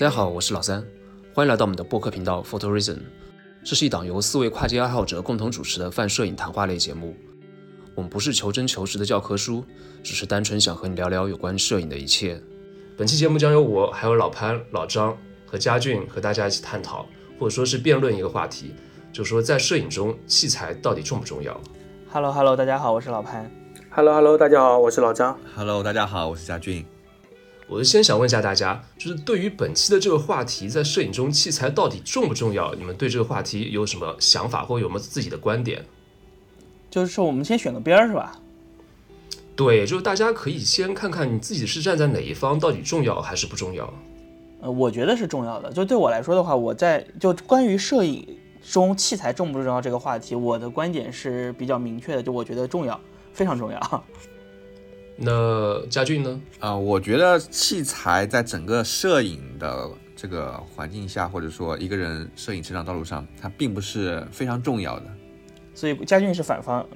大家好，我是老三，欢迎来到我们的播客频道 Photo Reason。这是一档由四位跨界爱好者共同主持的泛摄影谈话类节目。我们不是求真求实的教科书，只是单纯想和你聊聊有关摄影的一切。本期节目将由我、还有老潘、老张和佳俊和大家一起探讨，或者说是辩论一个话题，就是说在摄影中器材到底重不重要？Hello Hello，大家好，我是老潘。Hello Hello，大家好，我是老张。Hello，大家好，我是佳俊。我就先想问一下大家，就是对于本期的这个话题，在摄影中器材到底重不重要？你们对这个话题有什么想法，或者有没有自己的观点？就是说，我们先选个边儿，是吧？对，就是大家可以先看看你自己是站在哪一方，到底重要还是不重要？呃，我觉得是重要的。就对我来说的话，我在就关于摄影中器材重不重要这个话题，我的观点是比较明确的，就我觉得重要，非常重要。那佳俊呢？啊，我觉得器材在整个摄影的这个环境下，或者说一个人摄影成长道路上，它并不是非常重要的。所以佳俊是反方。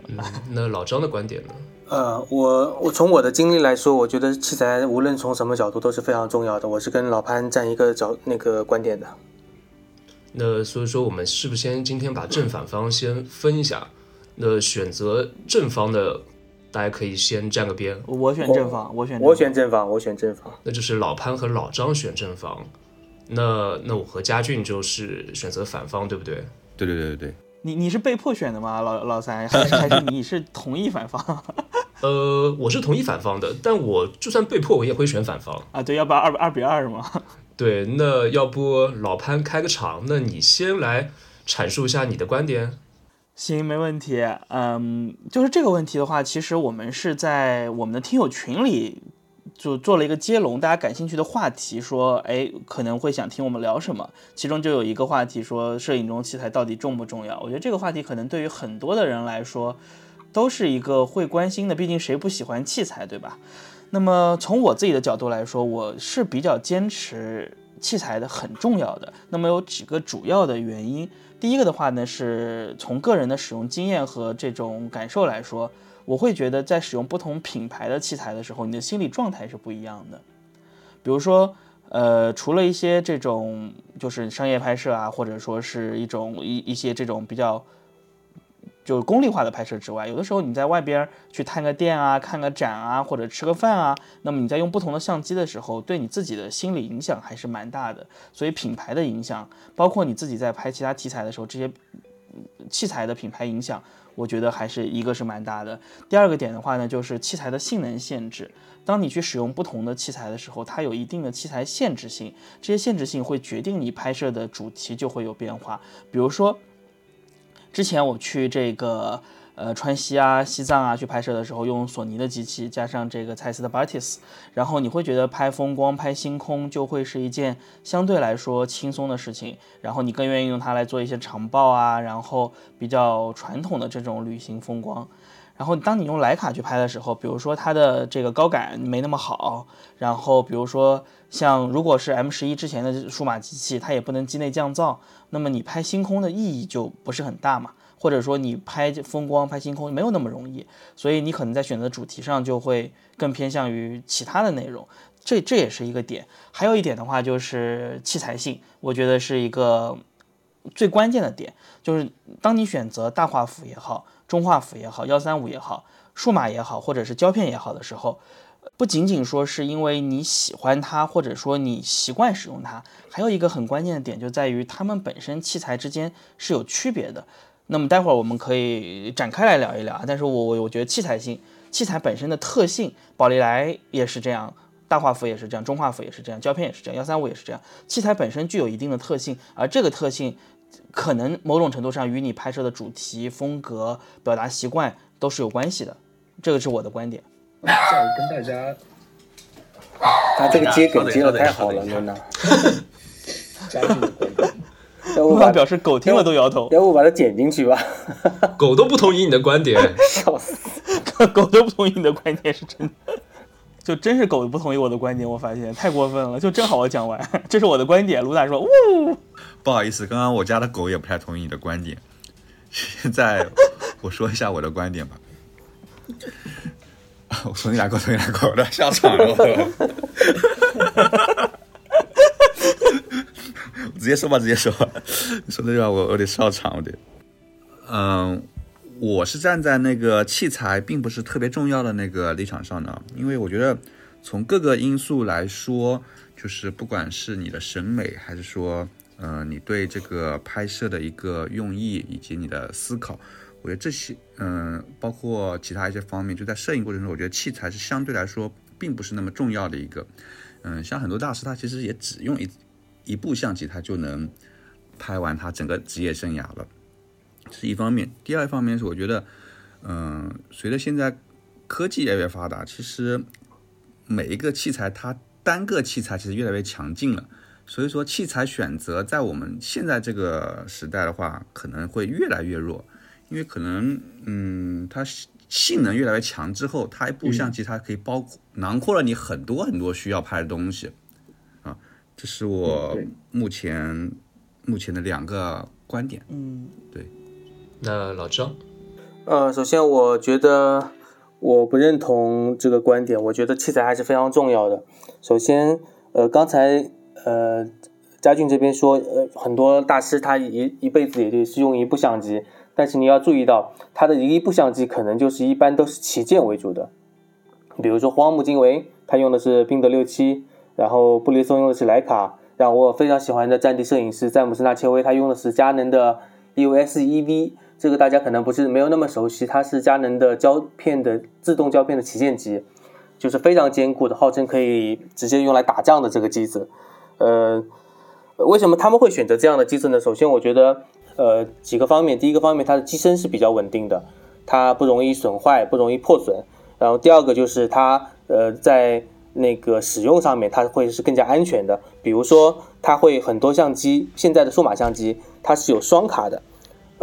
那老张的观点呢？呃，我我从我的经历来说，我觉得器材无论从什么角度都是非常重要的。我是跟老潘站一个角那个观点的。那所以说，我们是不是先今天把正反方先分一下？那选择正方的。大家可以先站个边，我选正方，我选我选正方，我选正方。那就是老潘和老张选正方，那那我和佳俊就是选择反方，对不对？对对对对对。你你是被迫选的吗？老老三还是还是你是同意反方？呃，我是同意反方的，但我就算被迫，我也会选反方啊。对，要不然二二比二是吗？对，那要不老潘开个场，那你先来阐述一下你的观点。行，没问题。嗯，就是这个问题的话，其实我们是在我们的听友群里就做了一个接龙，大家感兴趣的话题，说，哎，可能会想听我们聊什么。其中就有一个话题说，摄影中器材到底重不重要？我觉得这个话题可能对于很多的人来说，都是一个会关心的。毕竟谁不喜欢器材，对吧？那么从我自己的角度来说，我是比较坚持器材的很重要的。那么有几个主要的原因。第一个的话呢，是从个人的使用经验和这种感受来说，我会觉得在使用不同品牌的器材的时候，你的心理状态是不一样的。比如说，呃，除了一些这种就是商业拍摄啊，或者说是一种一一些这种比较。就是功利化的拍摄之外，有的时候你在外边去探个店啊、看个展啊，或者吃个饭啊，那么你在用不同的相机的时候，对你自己的心理影响还是蛮大的。所以品牌的影响，包括你自己在拍其他题材的时候，这些器材的品牌影响，我觉得还是一个是蛮大的。第二个点的话呢，就是器材的性能限制。当你去使用不同的器材的时候，它有一定的器材限制性，这些限制性会决定你拍摄的主题就会有变化。比如说。之前我去这个呃川西啊、西藏啊去拍摄的时候，用索尼的机器加上这个蔡司的 Batis，然后你会觉得拍风光、拍星空就会是一件相对来说轻松的事情，然后你更愿意用它来做一些长曝啊，然后比较传统的这种旅行风光。然后当你用徕卡去拍的时候，比如说它的这个高感没那么好，然后比如说像如果是 M 十一之前的数码机器，它也不能机内降噪，那么你拍星空的意义就不是很大嘛，或者说你拍风光、拍星空没有那么容易，所以你可能在选择主题上就会更偏向于其他的内容，这这也是一个点。还有一点的话就是器材性，我觉得是一个最关键的点，就是当你选择大画幅也好。中画幅也好，幺三五也好，数码也好，或者是胶片也好的时候，不仅仅说是因为你喜欢它，或者说你习惯使用它，还有一个很关键的点就在于它们本身器材之间是有区别的。那么待会儿我们可以展开来聊一聊啊。但是我我我觉得器材性，器材本身的特性，宝丽来也是这样，大画幅也是这样，中画幅也是这样，胶片也是这样，幺三五也是这样，器材本身具有一定的特性，而这个特性。可能某种程度上与你拍摄的主题、风格、表达习惯都是有关系的，这个是我的观点。再跟大家，他这个接梗接的太好了，真的。加入观点，表示狗听了都摇头。要不把它剪进去吧？狗都不同意你的观点，笑死！狗都不同意你的观点是真的。就真是狗不同意我的观点，我发现太过分了。就正好我讲完，这是我的观点。卢大说：“呜，不好意思，刚刚我家的狗也不太同意你的观点。现在我说一下我的观点吧。我重新来过，重新来过，我都笑场了。直接说吧，直接说吧。你说这句话我我得笑场，我得。嗯，我是站在那个器材并不是特别重要的那个立场上的，因为我觉得从各个因素来说，就是不管是你的审美，还是说，呃，你对这个拍摄的一个用意以及你的思考，我觉得这些，嗯、包括其他一些方面，就在摄影过程中，我觉得器材是相对来说并不是那么重要的一个。嗯，像很多大师，他其实也只用一一部相机，他就能拍完他整个职业生涯了，这是一方面。第二方面是我觉得，嗯、随着现在科技越来越发达，其实每一个器材它单个器材其实越来越强劲了，所以说器材选择在我们现在这个时代的话，可能会越来越弱，因为可能嗯，它性能越来越强之后，它一部相机它可以包括囊括了你很多很多需要拍的东西啊，这是我目前目前的两个观点。嗯，那老张，呃，首先我觉得我不认同这个观点，我觉得器材还是非常重要的。首先，呃，刚才呃嘉俊这边说，呃，很多大师他一一辈子也就是用一部相机，但是你要注意到，他的一部相机可能就是一般都是旗舰为主的，比如说荒木经惟，他用的是宾得六七，然后布列松用的是徕卡，让我非常喜欢的战地摄影师詹姆斯纳切威，他用的是佳能的 EOS EV，这个大家可能不是没有那么熟悉，它是佳能的胶片的自动胶片的旗舰机，就是非常坚固的，号称可以直接用来打仗的这个机子。呃，为什么他们会选择这样的机子呢？首先，我觉得呃几个方面，第一个方面，它的机身是比较稳定的，它不容易损坏，不容易破损。然后第二个就是它呃在那个使用上面，它会是更加安全的。比如说，它会很多相机，现在的数码相机它是有双卡的。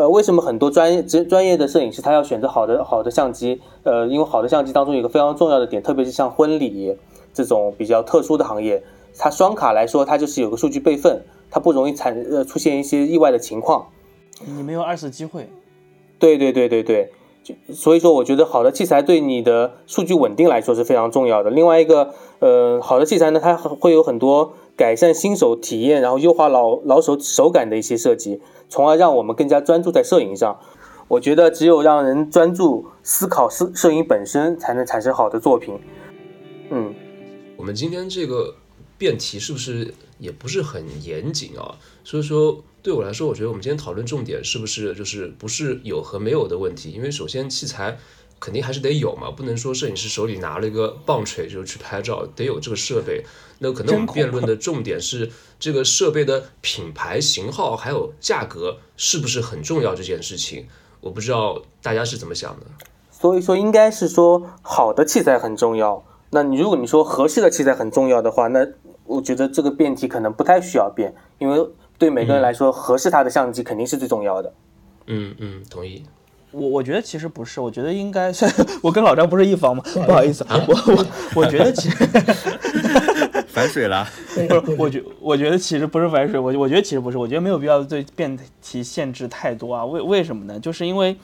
呃，为什么很多专业专专业的摄影师他要选择好的好的相机？呃，因为好的相机当中有一个非常重要的点，特别是像婚礼这种比较特殊的行业，它双卡来说，它就是有个数据备份，它不容易产呃出现一些意外的情况。你没有二次机会。对对对对对，就就所以说我觉得好的器材对你的数据稳定来说是非常重要的。另外一个，呃，好的器材呢，它会有很多改善新手体验，然后优化老老手手感的一些设计，从而让我们更加专注在摄影上。我觉得只有让人专注思考摄摄影本身，才能产生好的作品。嗯，我们今天这个辩题是不是也不是很严谨啊？所以说，对我来说，我觉得我们今天讨论重点是不是就是不是有和没有的问题？因为首先器材肯定还是得有嘛，不能说摄影师手里拿了一个棒槌就去拍照，得有这个设备。那可能我们辩论的重点是这个设备的品牌、型号还有价格是不是很重要这件事情。我不知道大家是怎么想的。所以说应该是说好的器材很重要。那你如果你说合适的器材很重要的话，那我觉得这个辩题可能不太需要辩，因为对每个人来说，合适他的相机肯定是最重要的。嗯嗯，同意。我我觉得其实不是，我觉得应该，我跟老张不是一方吗？不好意思，啊我我我觉得其实 反水了，不是，我觉我觉得其实不是反水，我我觉得其实不是，我觉得没有必要对辩题限制太多啊。为为什么呢？就是因为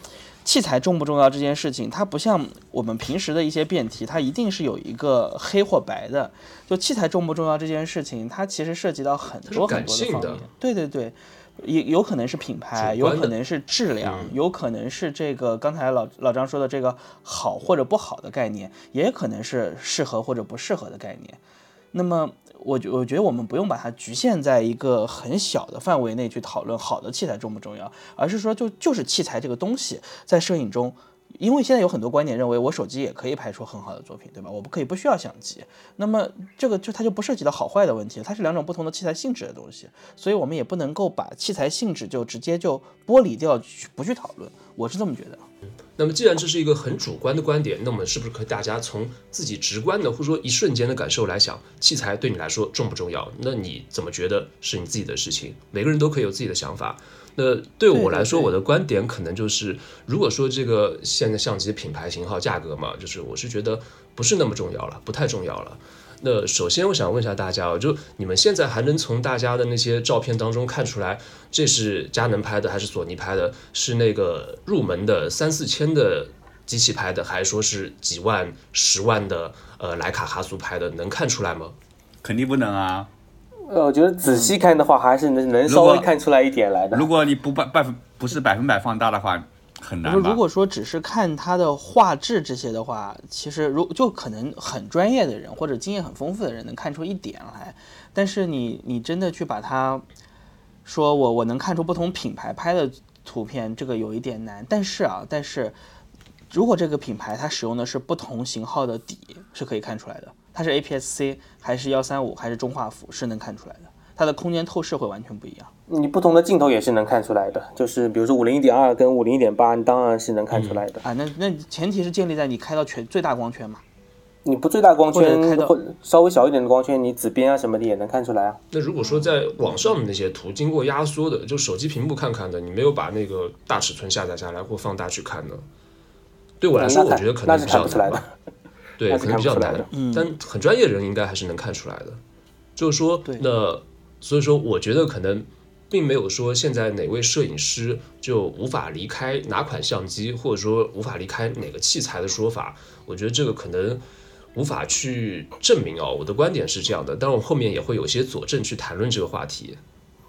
器材重不重要这件事情，它不像我们平时的一些辩题，它一定是有一个黑或白的。就器材重不重要这件事情，它其实涉及到很多很多的方面。对对对。也有可能是品牌，有可能是质量，嗯有可能是这个刚才老老张说的这个好或者不好的概念，也可能是适合或者不适合的概念。那么我觉我觉得我们不用把它局限在一个很小的范围内去讨论好的器材重不重要，而是说就就是器材这个东西在摄影中。因为现在有很多观点认为我手机也可以拍出很好的作品，对吧？我不可以不需要相机，那么这个就它就不涉及到好坏的问题，它是两种不同的器材性质的东西，所以我们也不能够把器材性质就直接就剥离掉，去不去讨论。我是这么觉得。那么，既然这是一个很主观的观点，那么是不是可以大家从自己直观的或者说一瞬间的感受来想，器材对你来说重不重要？那你怎么觉得是你自己的事情？每个人都可以有自己的想法。那对我来说，我的观点可能就是，如果说这个现在相机品牌、型号、价格嘛，就是我是觉得不是那么重要了，不太重要了。那首先，我想问一下大家哦，就你们现在还能从大家的那些照片当中看出来，这是佳能拍的还是索尼拍的？是那个入门的三四千的机器拍的，还是说是几万、十万的呃徕卡哈苏拍的？能看出来吗？肯定不能啊。呃，我觉得仔细看的话，还是能能稍微看出来一点来的。如果你不百百分不是百分百放大的话，很难？如果说只是看它的画质这些的话，其实如就可能很专业的人或者经验很丰富的人能看出一点来，但是你你真的去把它说我我能看出不同品牌拍的图片，这个有一点难。但是啊，但是如果这个品牌它使用的是不同型号的底，是可以看出来的。它是 APS-C 还是幺三五还是中画幅，是能看出来的。它的空间透视会完全不一样。你不同的镜头也是能看出来的，就是比如说五零一点二跟五零一点八，你当然是能看出来的。啊，那那前提是建立在你开到全最大光圈嘛。你不最大光圈或稍微小一点的光圈，你紫边啊什么的也能看出来啊。那如果说在网上的那些图经过压缩的，就手机屏幕看看的，你没有把那个大尺寸下载下来或放大去看呢？对我来说，我觉得可那是能比较看不出来的难吧。。对，可能比较难嗯但很专业人应该还是能看出来的。就是说对，那所以说，我觉得可能并没有说现在哪位摄影师就无法离开哪款相机，或者说无法离开哪个器材的说法。我觉得这个可能无法去证明哦。我的观点是这样的，但我后面也会有些佐证去谈论这个话题。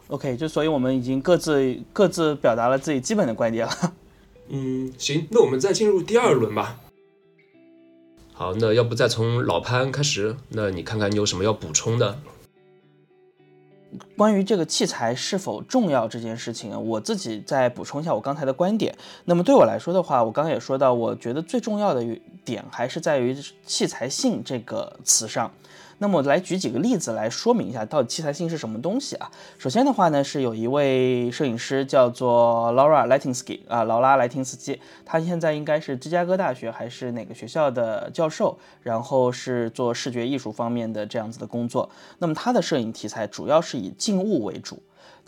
OK，就所以我们已经各自各自表达了自己基本的观点了。嗯，行，那我们再进入第二轮吧。好，那要不再从老潘开始？那你看看你有什么要补充的？关于这个器材是否重要这件事情，我自己再补充一下我刚才的观点。那么对我来说的话，我刚刚也说到，我觉得最重要的点还是在于器材性这个词上。那么来举几个例子来说明一下，到底器材性是什么东西啊？首先的话呢，是有一位摄影师叫做 Laura Latinsky 啊，劳拉莱廷斯基，他现在应该是芝加哥大学还是哪个学校的教授，然后是做视觉艺术方面的这样子的工作。那么他的摄影题材主要是以静物为主。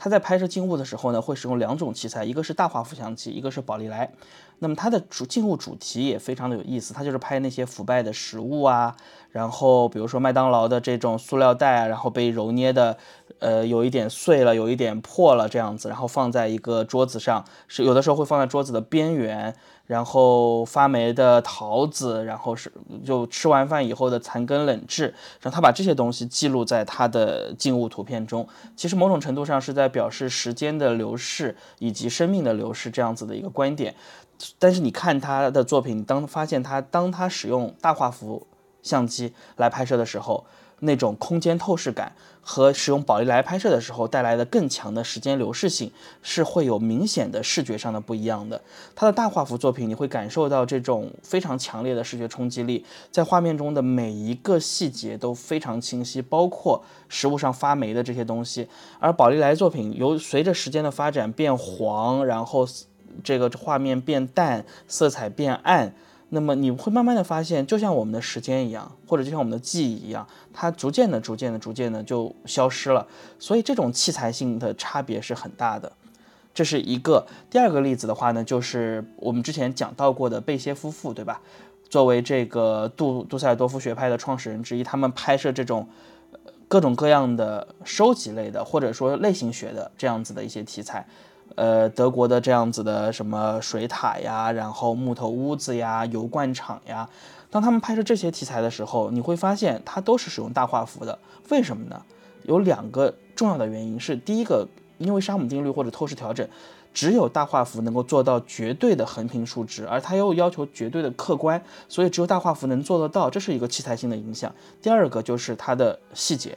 他在拍摄静物的时候呢，会使用两种器材，一个是大画幅相机，一个是宝丽来。那么他的主静物主题也非常的有意思，他就是拍那些腐败的食物啊，然后比如说麦当劳的这种塑料袋啊，然后被揉捏的，呃，有一点碎了，有一点破了这样子，然后放在一个桌子上，是有的时候会放在桌子的边缘，然后发霉的桃子，然后是就吃完饭以后的残羹冷炙，让他把这些东西记录在他的静物图片中，其实某种程度上是在表示时间的流逝以及生命的流逝这样子的一个观点。但是你看他的作品，当发现他当他使用大画幅相机来拍摄的时候，那种空间透视感和使用宝丽来拍摄的时候带来的更强的时间流逝性是会有明显的视觉上的不一样的。它的大画幅作品，你会感受到这种非常强烈的视觉冲击力，在画面中的每一个细节都非常清晰，包括食物上发霉的这些东西。而宝丽来作品由随着时间的发展变黄，然后这个画面变淡，色彩变暗。那么你会慢慢的发现，就像我们的时间一样，或者就像我们的记忆一样，它逐渐的、逐渐的、逐渐的就消失了。所以这种器材性的差别是很大的。这是一个。第二个例子的话呢，就是我们之前讲到过的贝歇夫妇，对吧？作为这个杜杜塞尔多夫学派的创始人之一，他们拍摄这种各种各样的收集类的，或者说类型学的这样子的一些题材。呃，德国的这样子的什么水塔呀，然后木头屋子呀、油罐厂呀，当他们拍摄这些题材的时候，你会发现它都是使用大画幅的。为什么呢？有两个重要的原因是：第一个，因为沙姆定律或者透视调整，只有大画幅能够做到绝对的横平竖直，而它又要求绝对的客观，所以只有大画幅能做得到，这是一个器材性的影响。第二个就是它的细节。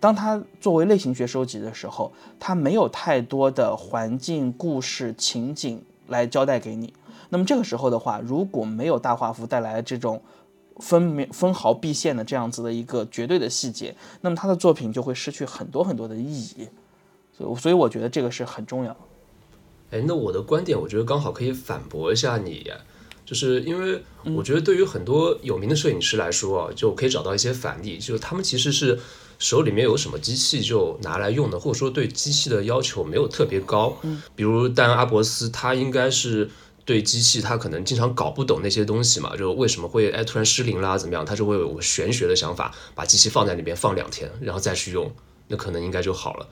当它作为类型学收集的时候，它没有太多的环境、故事、情景来交代给你。那么这个时候的话，如果没有大画幅带来这种分明分毫毕现的这样子的一个绝对的细节，那么他的作品就会失去很多很多的意义。所以，所以我觉得这个是很重要。哎，那我的观点，我觉得刚好可以反驳一下你，就是因为我觉得对于很多有名的摄影师来说啊，就可以找到一些反例，就是他们其实是手里面有什么机器就拿来用的，或者说对机器的要求没有特别高。比如但阿伯斯，他应该是对机器他可能经常搞不懂那些东西嘛，就为什么会哎突然失灵啦怎么样，他就会有玄学的想法，把机器放在里边放两天，然后再去用。那可能应该就好了。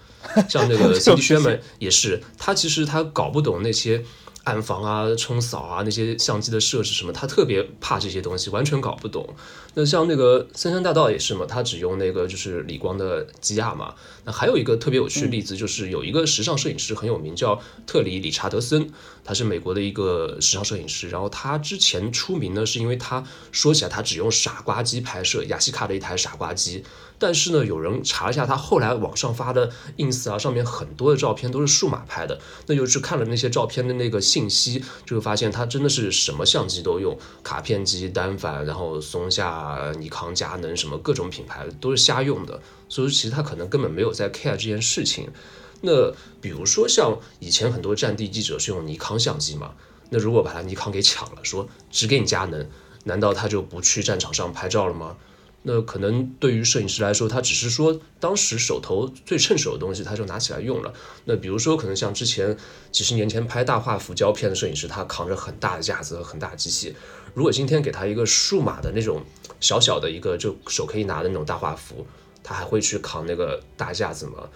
像那个 C.D. Sherman 也是，他其实他搞不懂那些暗房啊、冲扫啊那些相机的设置什么，他特别怕这些东西，完全搞不懂。那像那个三山大道也是嘛，他只用那个就是理光的基亚嘛。那还有一个特别有趣的例子，就是有一个时尚摄影师很有名，叫特里理查德森，他是美国的一个时尚摄影师。然后他之前出名呢，是因为他说起来他只用傻瓜机拍摄，雅西卡的一台傻瓜机。但是呢，有人查一下他后来网上发的 ins 啊，上面很多的照片都是数码拍的。那就去看了那些照片的那个信息，就会发现他真的是什么相机都用，卡片机、单反，然后松下、尼康、佳能什么各种品牌都是瞎用的。所以其实他可能根本没有在 care 这件事情。那比如说像以前很多战地记者是用尼康相机嘛，那如果把他尼康给抢了，说只给你佳能，难道他就不去战场上拍照了吗？那可能对于摄影师来说，他只是说当时手头最趁手的东西，他就拿起来用了。那比如说，可能像之前几十年前拍大画幅胶片的摄影师，他扛着很大的架子和很大机器。如果今天给他一个数码的那种小小的一个就手可以拿的那种大画幅，他还会去扛那个大架子吗？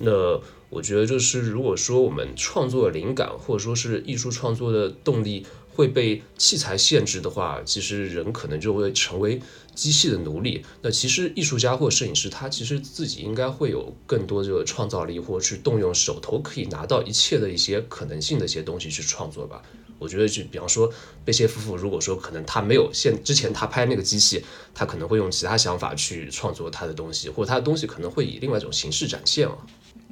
那我觉得就是，如果说我们创作灵感或者说是艺术创作的动力会被器材限制的话，其实人可能就会成为。机器的奴隶，那其实艺术家或摄影师，他其实自己应该会有更多这个创造力，或去动用手头可以拿到一切的一些可能性的一些东西去创作吧。我觉得，就比方说贝谢夫妇，如果说可能他没有现之前他拍那个机器，他可能会用其他想法去创作他的东西，或者他的东西可能会以另外一种形式展现了。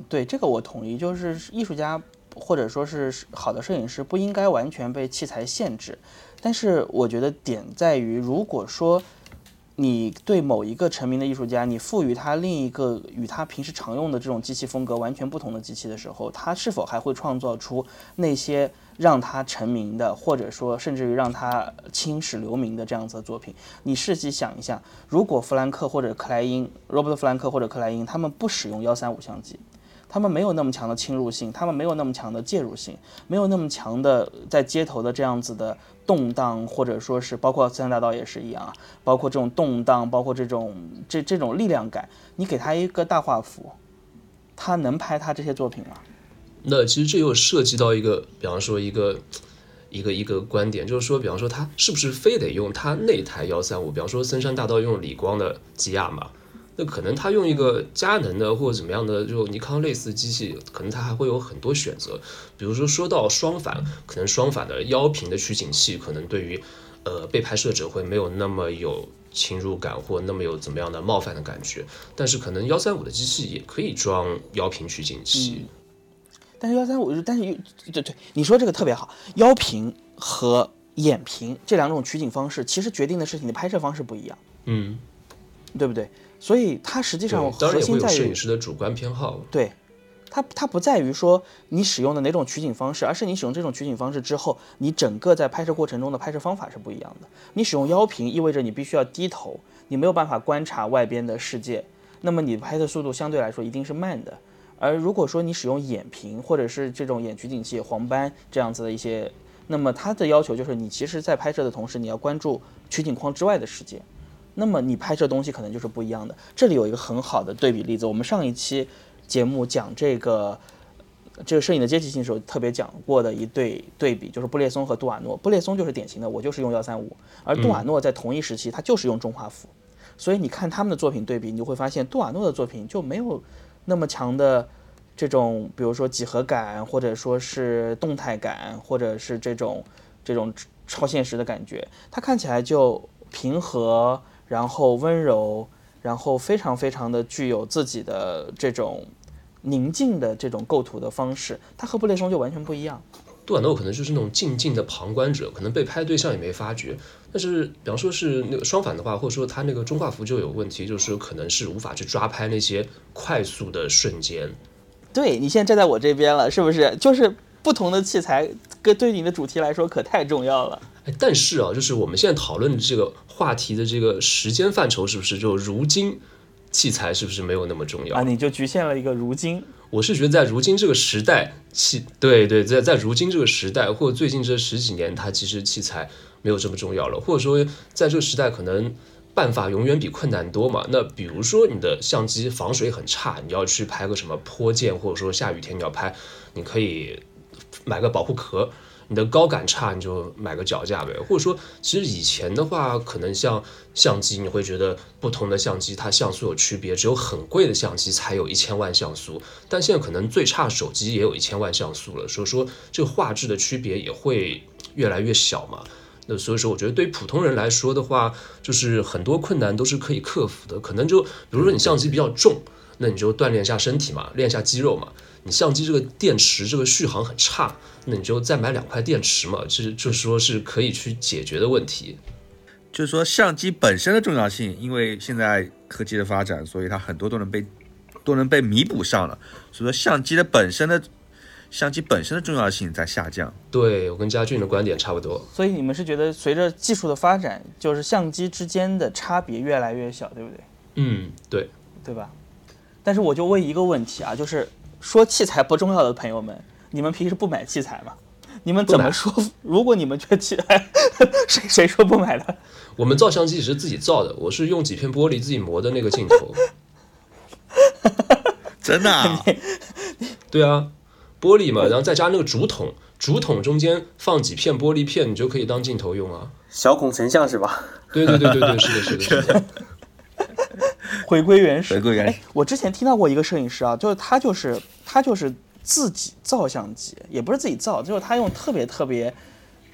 对这个我同意，就是艺术家或者说是好的摄影师不应该完全被器材限制，但是我觉得点在于，如果说。你对某一个成名的艺术家，你赋予他另一个与他平时常用的这种机器风格完全不同的机器的时候，他是否还会创造出那些让他成名的，或者说甚至于让他青史留名的这样子的作品？你试机想一下，如果弗兰克或者克莱因罗伯特弗兰克或者克莱因，他们不使用幺三五相机。他们没有那么强的侵入性，他们没有那么强的介入性，没有那么强的在街头的这样子的动荡，或者说是包括森山大道也是一样啊，包括这种动荡，包括这种这这种力量感，你给他一个大画幅，他能拍他这些作品吗？那其实这又涉及到一个，比方说一个一个一个观点，就是说，比方说他是不是非得用他那台幺三五？比方说森山大道用理光的基亚嘛？那可能他用一个佳能的或者怎么样的，就尼康类似机器，可能他还会有很多选择。比如说说到双反，可能双反的腰屏的取景器，可能对于呃被拍摄者会没有那么有侵入感或那么有怎么样的冒犯的感觉。但是可能幺三五的机器也可以装腰屏取景器。但是幺三五，但是对对，你说这个特别好，腰屏和眼屏这两种取景方式，其实决定的是你的拍摄方式不一样。嗯，对不对？所以它实际上核心在于摄影师的主观偏好。对，它它不在于说你使用的哪种取景方式，而是你使用这种取景方式之后，你整个在拍摄过程中的拍摄方法是不一样的。你使用腰屏意味着你必须要低头，你没有办法观察外边的世界，那么你拍摄速度相对来说一定是慢的。而如果说你使用眼屏或者是这种眼取景器黄斑这样子的一些，那么它的要求就是你其实在拍摄的同时，你要关注取景框之外的世界。那么你拍摄东西可能就是不一样的。这里有一个很好的对比例子，我们上一期节目讲这个这个摄影的阶级性时候特别讲过的一对对比，就是布列松和杜瓦诺。布列松就是典型的，我就是用幺三五，而杜瓦诺在同一时期他就是用中画幅。所以你看他们的作品对比，你就会发现杜瓦诺的作品就没有那么强的这种，比如说几何感，或者说是动态感，或者是这种这种超现实的感觉，它看起来就平和。然后温柔，然后非常非常的具有自己的这种宁静的这种构图的方式，它和布列松就完全不一样。杜瓦诺可能就是那种静静的旁观者，可能被拍对象也没发觉。但是，比方说是那个双反的话，或者说他那个中画幅就有问题，就是可能是无法去抓拍那些快速的瞬间。对你现在站在我这边了，是不是？就是不同的器材，跟对你的主题来说可太重要了。哎，但是啊，就是我们现在讨论的这个。话题的这个时间范畴是不是就如今器材是不是没有那么重要啊？你就局限了一个如今。我是觉得在如今这个时代，器对对，在在如今这个时代，或者最近这十几年，它其实器材没有这么重要了。或者说，在这个时代，可能办法永远比困难多嘛。那比如说，你的相机防水很差，你要去拍个什么坡涧，或者说下雨天你要拍，你可以买个保护壳。你的高感差，你就买个脚架呗。或者说，其实以前的话，可能像相机，你会觉得不同的相机它像素有区别，只有很贵的相机才有一千万像素，但现在可能最差手机也有一千万像素了，所以说这个画质的区别也会越来越小嘛。那所以说，我觉得对于普通人来说的话，就是很多困难都是可以克服的。可能就比如说你相机比较重，那你就锻炼一下身体嘛，练一下肌肉嘛。你相机这个电池这个续航很差，那你就再买两块电池嘛，这就说是可以去解决的问题。就是说相机本身的重要性，因为现在科技的发展，所以它很多都能被都能被弥补上了。所以说相机的本身的相机本身的重要性在下降。对我跟嘉俊的观点差不多。所以你们是觉得随着技术的发展，就是相机之间的差别越来越小，对不对？嗯，对，对吧？但是我就问一个问题啊，就是说器材不重要的朋友们，你们平时不买器材吗？你们怎么说？如果你们觉得器材，谁谁说不买的？我们照相机也是自己造的，我是用几片玻璃自己磨的那个镜头。真的、啊？对啊，玻璃嘛，然后再加那个竹筒，竹筒中间放几片玻璃片，你就可以当镜头用啊。小孔成像是吧？对对对对对，是的，是的，是的。回归原始，回归原始哎，我之前听到过一个摄影师啊，就是他就是他就是自己造相机，也不是自己造，就是他用特别特别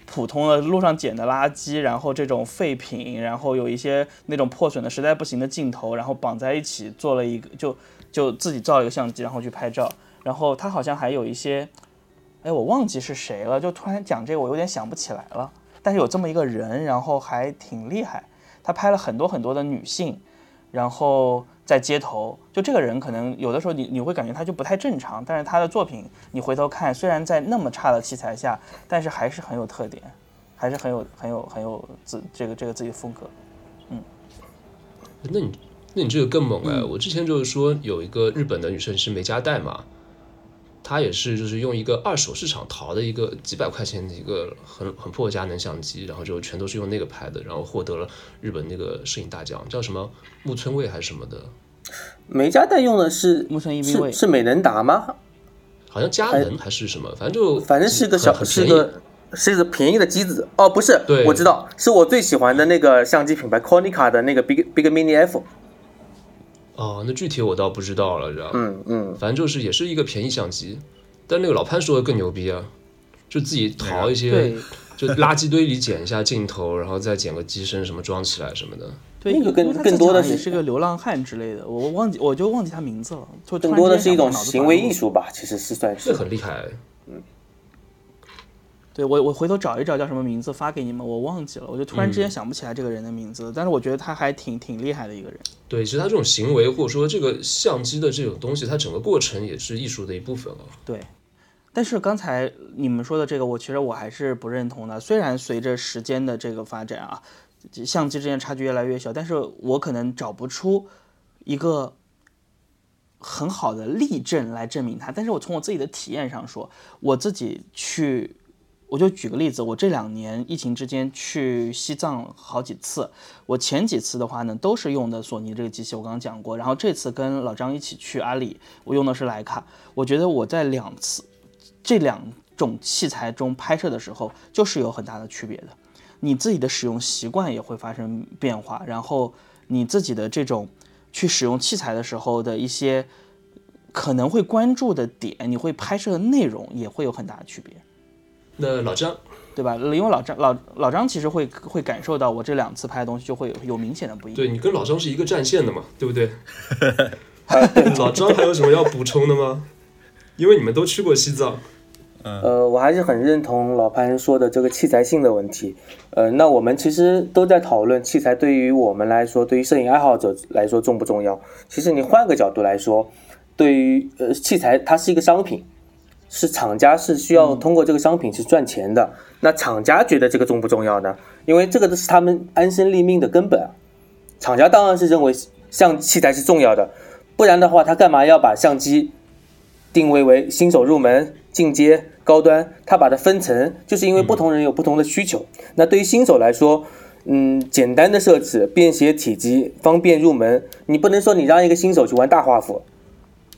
普通的路上捡的垃圾，然后这种废品，然后有一些那种破损的实在不行的镜头，然后绑在一起做了一个，就就自己造一个相机，然后去拍照。然后他好像还有一些，哎，我忘记是谁了，就突然讲这个，我有点想不起来了。但是有这么一个人，然后还挺厉害，他拍了很多很多的女性。然后在街头，就这个人可能有的时候你你会感觉他就不太正常，但是他的作品你回头看，虽然在那么差的器材下，但是还是很有特点，还是很有很有很有自这个这个自己的风格。嗯那你那你这个更猛哎！我之前就是说有一个日本的女摄影师梅加代嘛，她也是就是用一个二手市场淘的一个几百块钱的一个很很破佳能相机，然后就全都是用那个拍的，然后获得了日本那个摄影大奖，叫什么木村卫还是什么的，美加代用的是木村一兵卫是是美能达吗？好像佳能还是什么，反正就反正是个小。是个是个便宜的机子哦，不是，我知道，是我最喜欢的那个相机品牌 Konica 的那个 Big Big Mini F。哦，那具体我倒不知道了，知道吧？嗯嗯，反正就是也是一个便宜相机，但那个老潘说的更牛逼啊，就自己淘一些对，就垃圾堆里捡一下镜头，然后再捡个机身什么装起来什么的。对，那个更更多的也是是个流浪汉之类的，我忘记我就忘记他名字了，就更多的是一种行为艺术吧，其实是算这是。很厉害，对我，我回头找一找叫什么名字发给你们，我忘记了，我就突然之间嗯想不起来这个人的名字，但是我觉得他还挺挺厉害的一个人。对，其实他这种行为或者说这个相机的这种东西，它整个过程也是艺术的一部分了。对，但是刚才你们说的这个，我其实我还是不认同的。虽然随着时间的这个发展啊，相机之间差距越来越小，但是我可能找不出一个很好的例证来证明它。但是我从我自己的体验上说，我自己去，我就举个例子，我这两年疫情之间去西藏好几次，我前几次的话呢，都是用的索尼这个机器，我刚刚讲过。然后这次跟老张一起去阿里，我用的是徕卡。我觉得我在两次这两种器材中拍摄的时候，就是有很大的区别的。你自己的使用习惯也会发生变化，然后你自己的这种去使用器材的时候的一些可能会关注的点，你会拍摄的内容也会有很大的区别。那老张，对吧？因为老张老老张其实会会感受到我这两次拍的东西就会有有明显的不一样。对你跟老张是一个战线的嘛，对不对？老张还有什么要补充的吗？因为你们都去过西藏，呃，我还是很认同老潘说的这个器材性的问题。呃，那我们其实都在讨论器材对于我们来说，对于摄影爱好者来说重不重要？其实你换个角度来说，对于呃器材它是一个商品，是厂家是需要通过这个商品去赚钱的。那厂家觉得这个重不重要呢？因为这个是他们安身立命的根本啊。厂家当然是认为相器材是重要的，不然的话他干嘛要把相机定位为新手入门、进阶、高端，他把它分层，就是因为不同人有不同的需求。那对于新手来说，嗯，简单的设置、便携体积、方便入门，你不能说你让一个新手去玩大画幅，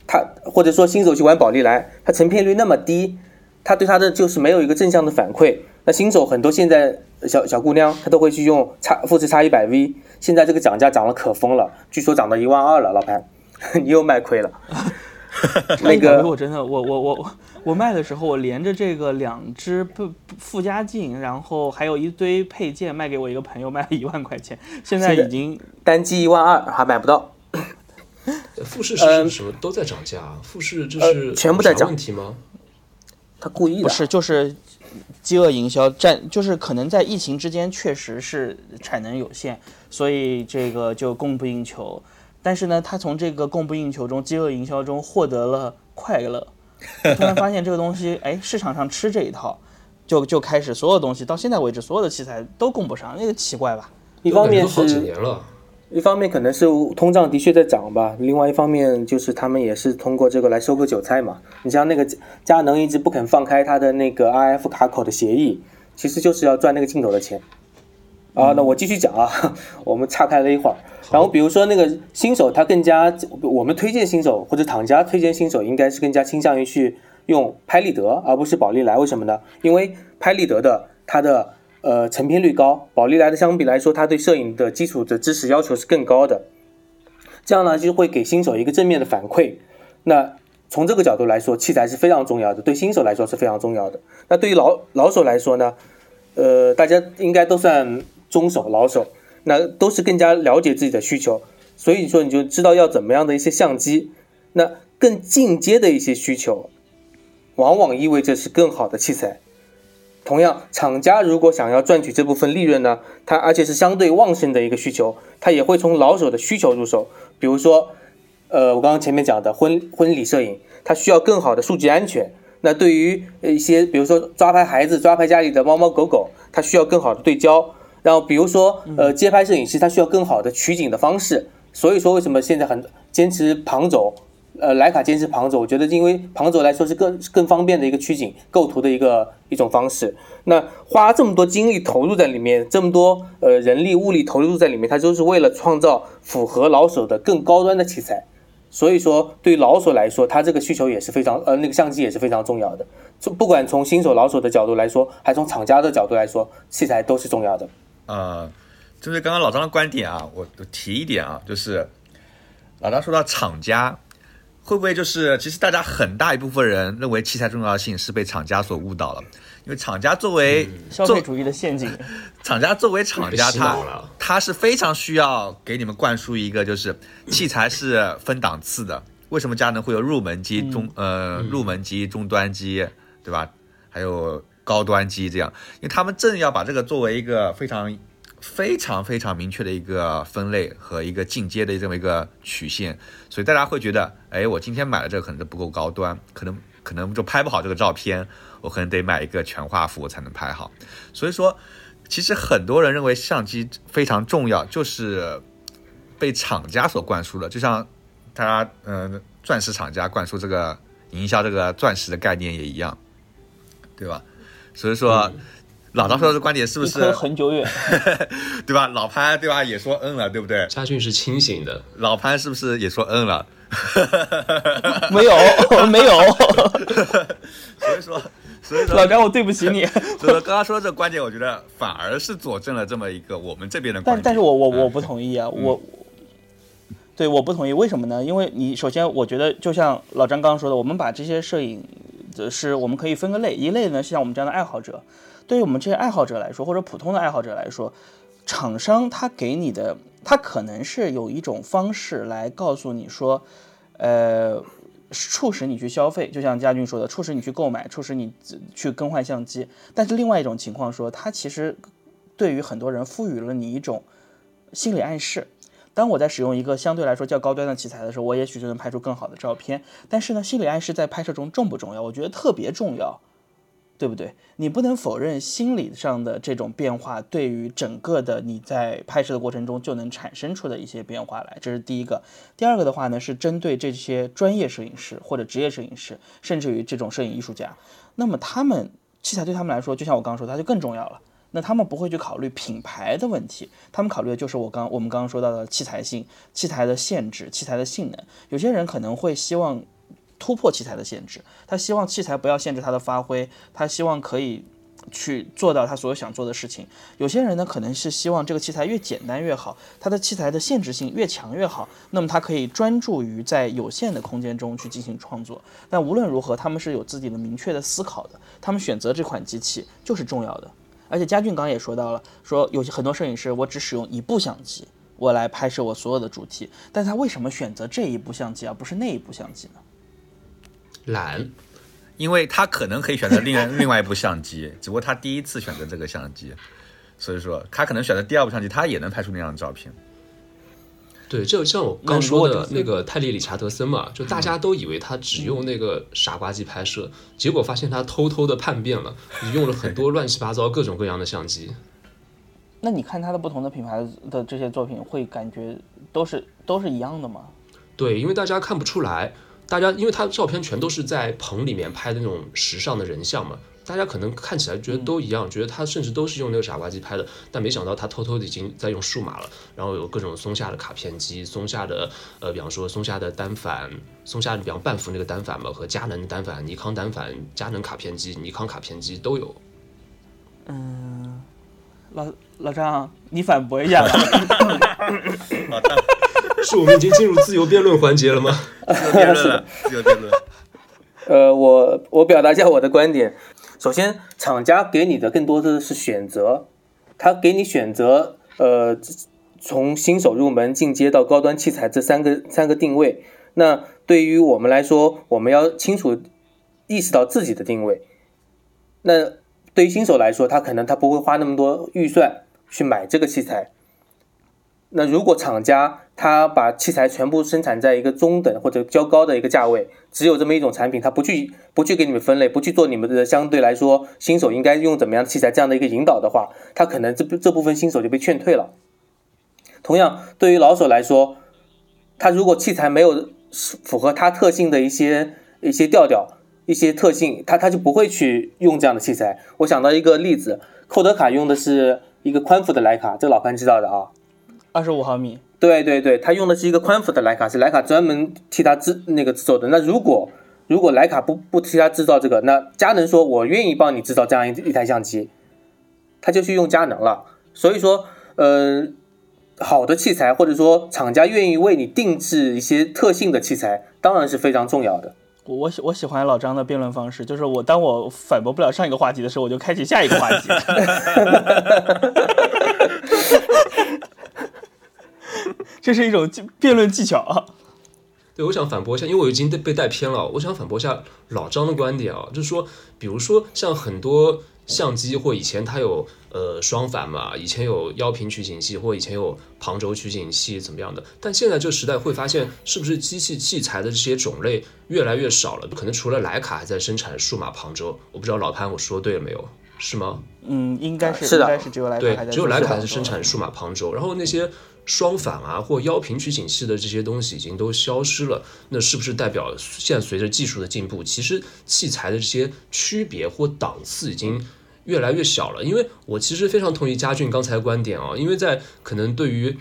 他或者说新手去玩宝丽来，它成片率那么低，他对他的就是没有一个正向的反馈。那新手很多现在小小姑娘她都会去用叉富士叉一百 V，现在这个涨价涨了可疯了，据说涨到一万二了，老潘，你又卖亏了。那个我真的，我我我我卖的时候，我连着这个两只不附加镜，然后还有一堆配件卖给我一个朋友，卖了一万块钱，现在已经单机一万二还买不到。富士是什么都在涨价？富士这是全部在涨问题吗？他故意的，不是就是饥饿营销占，就是可能在疫情之间确实是产能有限，所以这个就供不应求。但是呢，他从这个供不应求中、饥饿营销中获得了快乐，突然发现这个东西，哎，市场上吃这一套，就就开始所有东西到现在为止，所有的器材都供不上，那个奇怪吧？一方面好几是年了，一方面可能是通胀的确在涨吧，另外一方面就是他们也是通过这个来收割韭菜嘛。你像那个佳能一直不肯放开他的那个 RF 卡口的协议，其实就是要赚那个镜头的钱。啊，那我继续讲啊，我们岔开了一会儿。然后比如说那个新手，他更加我们推荐新手或者厂家推荐新手，应该是更加倾向于去用拍立得，而不是宝丽来。为什么呢？因为拍立得的它的呃成片率高，宝丽来的相比来说，它对摄影的基础的知识要求是更高的。这样呢，就会给新手一个正面的反馈。那从这个角度来说，器材是非常重要的，对新手来说是非常重要的。那对于老老手来说呢，呃，大家应该都算中手、老手，那都是更加了解自己的需求，所以说你就知道要怎么样的一些相机。那更进阶的一些需求，往往意味着是更好的器材。同样，厂家如果想要赚取这部分利润呢，它而且是相对旺盛的一个需求，它也会从老手的需求入手。比如说，呃，我刚刚前面讲的婚婚礼摄影，它需要更好的数据安全。那对于一些，比如说抓拍孩子、抓拍家里的猫猫狗狗，它需要更好的对焦。然后，比如说，呃，街拍摄影师，它需要更好的取景的方式。所以说，为什么现在很坚持旁轴？呃，徕卡坚持旁轴，我觉得因为旁轴来说是更更方便的一个取景构图的一个一种方式。那花这么多精力投入在里面，这么多呃人力物力投入在里面，它就是为了创造符合老手的更高端的器材。所以说，对于老手来说，它这个需求也是非常呃那个相机也是非常重要的。从不管从新手老手的角度来说，还从厂家的角度来说，器材都是重要的。呃，针对刚刚老张的观点啊，我我提一点啊，就是老张说到厂家，会不会就是其实大家很大一部分人认为器材重要性是被厂家所误导了？因为厂家作为做消费主义的陷阱。厂家作为厂家，他他是非常需要给你们灌输一个，就是器材是分档次的。为什么佳能会有入门机、中呃入门机、中端机，对吧？还有高端机这样，因为他们正要把这个作为一个非常非常非常明确的一个分类和一个进阶的这么一个曲线，所以大家会觉得，哎，我今天买了这个可能就不够高端，可能可能就拍不好这个照片，我可能得买一个全画幅我才能拍好。所以说，其实很多人认为相机非常重要，就是被厂家所灌输的，就像大家嗯、钻石厂家灌输这个营销这个钻石的概念也一样，对吧？所以说。老张说的这观点是不是很久远，对吧？老潘对吧也说嗯了，对不对？家俊是清醒的，老潘是不是也说嗯了？没 有没有，所以说，所以说，老张我对不起你。所以说刚刚说的这个观点，我觉得反而是佐证了这么一个我们这边的观点。但但是我我嗯我不同意啊，我对我不同意，为什么呢？因为你首先我觉得就像老张刚刚说的，我们把这些摄影的是我们可以分个类，一类呢是像我们这样的爱好者，对于我们这些爱好者来说，或者普通的爱好者来说，厂商他给你的，他可能是有一种方式来告诉你说，呃。促使你去消费，就像佳俊说的，促使你去购买，促使你去更换相机。但是另外一种情况说，它其实对于很多人赋予了你一种心理暗示。当我在使用一个相对来说较高端的器材的时候，我也许就能拍出更好的照片。但是呢，心理暗示在拍摄中重不重要？我觉得特别重要，对不对？你不能否认心理上的这种变化对于整个的你在拍摄的过程中就能产生出的一些变化来，这是第一个。第二个的话呢，是针对这些专业摄影师或者职业摄影师，甚至于这种摄影艺术家，那么他们器材对他们来说，就像我刚刚说，它就更重要了。那他们不会去考虑品牌的问题，他们考虑的就是我刚我们刚刚说到的器材性、器材的限制、器材的性能。有些人可能会希望突破器材的限制，他希望器材不要限制他的发挥，他希望可以去做到他所有想做的事情。有些人呢，可能是希望这个器材越简单越好，它的器材的限制性越强越好，那么他可以专注于在有限的空间中去进行创作。但无论如何，他们是有自己的明确的思考的，他们选择这款机器就是重要的。而且嘉俊刚也说到了，说有些很多摄影师，我只使用一部相机，我来拍摄我所有的主题，但他为什么选择这一部相机而不是那一部相机呢？懒，因为他可能可以选择另外 另外一部相机，只不过他第一次选择这个相机，所以说他可能选择第二部相机，他也能拍出那样的照片。对，就像我刚说的那个泰利·理查德森嘛，就大家都以为他只用那个傻瓜机拍摄，结果发现他偷偷的叛变了，用了很多乱七八糟各种各样的相机。那你看他的不同的品牌的这些作品，会感觉都是都是一样的吗？对，因为大家看不出来，大家因为他的照片全都是在棚里面拍的那种时尚的人像嘛。大家可能看起来觉得都一样，觉得他甚至都是用那个傻瓜机拍的，但没想到他偷偷的已经在用数码了。然后有各种松下的卡片机，松下的呃，比方说松下的单反，松下的比方半幅那个单反嘛，和佳能单反、尼康单反、佳能卡片机、尼康卡片机都有。嗯，老老张，你反驳一下吧。是我们已经进入自由辩论环节了吗？自由辩论了，自由辩论。呃，我我表达一下我的观点。首先，厂家给你的更多的是选择，他给你选择，呃，从新手入门、进阶到高端器材这三个三个定位。那对于我们来说，我们要清楚意识到自己的定位。那对于新手来说，他可能他不会花那么多预算去买这个器材。那如果厂家他把器材全部生产在一个中等或者较高的一个价位，只有这么一种产品，他不去不去给你们分类，不去做你们的相对来说新手应该用怎么样的器材这样的一个引导的话，他可能这这部分新手就被劝退了。同样，对于老手来说，他如果器材没有符合他特性的一些一些调调、一些特性，他他就不会去用这样的器材。我想到一个例子，寇德卡用的是一个宽幅的徕卡，这个老潘知道的啊。二十五毫米，对对对，他用的是一个宽幅的徕卡，是徕卡专门替他制那个制作的。那如果如果徕卡不不替他制造这个，那佳能说我愿意帮你制造这样一一台相机，他就去用佳能了。所以说，呃，好的器材或者说厂家愿意为你定制一些特性的器材，当然是非常重要的。我我喜我喜欢老张的辩论方式，就是我当我反驳不了上一个话题的时候，我就开启下一个话题。这是一种辩论技巧啊！对，我想反驳一下，因为我已经被被带偏了。我想反驳一下老张的观点啊，就是说，比如说像很多相机或以前它有呃双反嘛，以前有腰平取景器或以前有旁轴取景器怎么样的，但现在这个时代会发现，是不是机器器材的这些种类越来越少了？可能除了徕卡还在生产数码旁轴，我不知道老潘我说对了没有？是吗？嗯，应该是，是的，应该是只有徕卡对，只有徕卡是生产数码旁轴，然后那些。双反啊，或腰平取景器的这些东西已经都消失了，那是不是代表现在随着技术的进步，其实器材的这些区别或档次已经越来越小了？因为我其实非常同意嘉俊刚才的观点啊，因为在可能对于。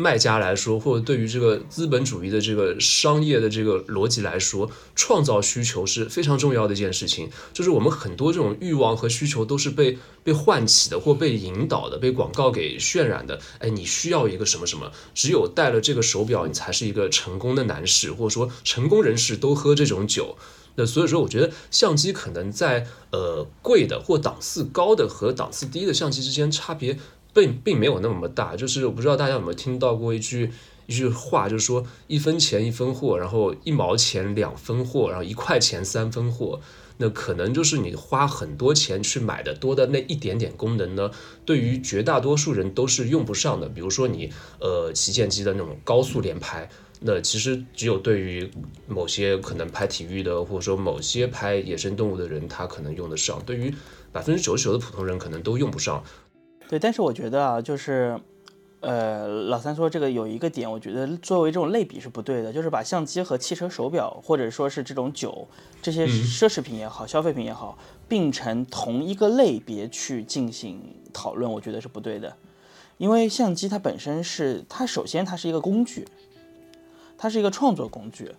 卖家来说，或者对于这个资本主义的这个商业的这个逻辑来说，创造需求是非常重要的一件事情。就是我们很多这种欲望和需求都是被被唤起的，或被引导的，被广告给渲染的。哎，你需要一个什么什么？只有戴了这个手表，你才是一个成功的男士，或者说成功人士都喝这种酒。那所以说，我觉得相机可能在呃贵的或档次高的和档次低的相机之间差别。并并没有那么大，就是我不知道大家有没有听到过一句一句话，就是说一分钱一分货，然后一毛钱两分货，然后一块钱三分货。那可能就是你花很多钱去买的多的那一点点功能呢，对于绝大多数人都是用不上的。比如说你呃旗舰机的那种高速连拍，那其实只有对于某些可能拍体育的，或者说某些拍野生动物的人，他可能用得上。对于百分之九十九的普通人，可能都用不上。对，但是我觉得啊，就是，呃，老三说这个有一个点，我觉得作为这种类比是不对的，就是把相机和汽车手表或者说是这种酒这些奢侈品也好、消费品也好，并成同一个类别去进行讨论，我觉得是不对的。因为相机它本身是它首先它是一个工具，它是一个创作工具，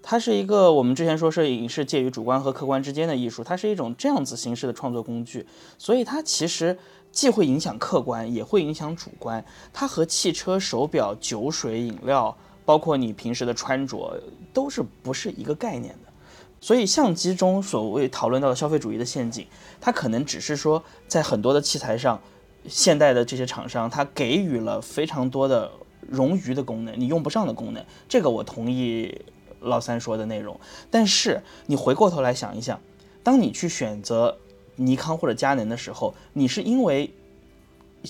它是一个我们之前说摄影是介于主观和客观之间的艺术，它是一种这样子形式的创作工具，所以它其实既会影响客观，也会影响主观。它和汽车、手表、酒水、饮料，包括你平时的穿着，都是不是一个概念的。所以相机中所谓讨论到的消费主义的陷阱，它可能只是说在很多的器材上，现代的这些厂商它给予了非常多的冗余的功能，你用不上的功能。这个我同意老三说的内容。但是你回过头来想一想，当你去选择尼康或者佳能的时候，你是因为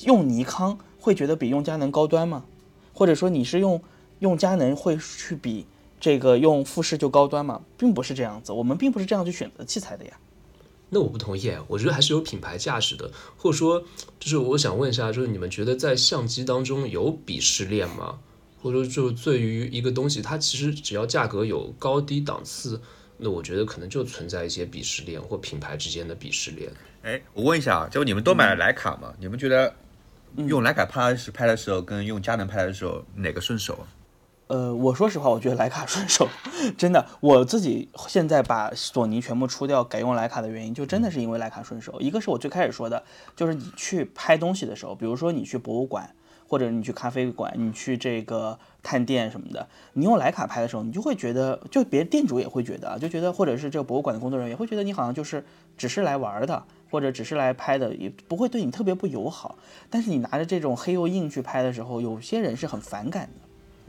用尼康会觉得比用佳能高端吗？或者说你是用用佳能会去比这个用富士就高端吗？并不是这样子，我们并不是这样去选择器材的呀。那我不同意，我觉得还是有品牌价值的，或者说，就是我想问一下，就是你们觉得在相机当中有鄙视链吗？或者说，就对于一个东西，它其实只要价格有高低档次，那我觉得可能就存在一些鄙视链或品牌之间的鄙视链。哎，我问一下啊，就你们都买了徕卡嘛？你们觉得用徕卡拍时拍的时候，跟用佳能拍的时候哪个顺手？呃，我说实话，我觉得徕卡顺手，真的。我自己现在把索尼全部出掉，改用徕卡的原因，就真的是因为徕卡顺手。一个是我最开始说的，就是你去拍东西的时候，比如说你去博物馆，或者你去咖啡馆，你去这个探店什么的，你用徕卡拍的时候，你就会觉得，就别店主也会觉得啊，就觉得，或者是这个博物馆的工作人员也会觉得你好像就是只是来玩的，或者只是来拍的，也不会对你特别不友好。但是你拿着这种黑又硬去拍的时候，有些人是很反感的。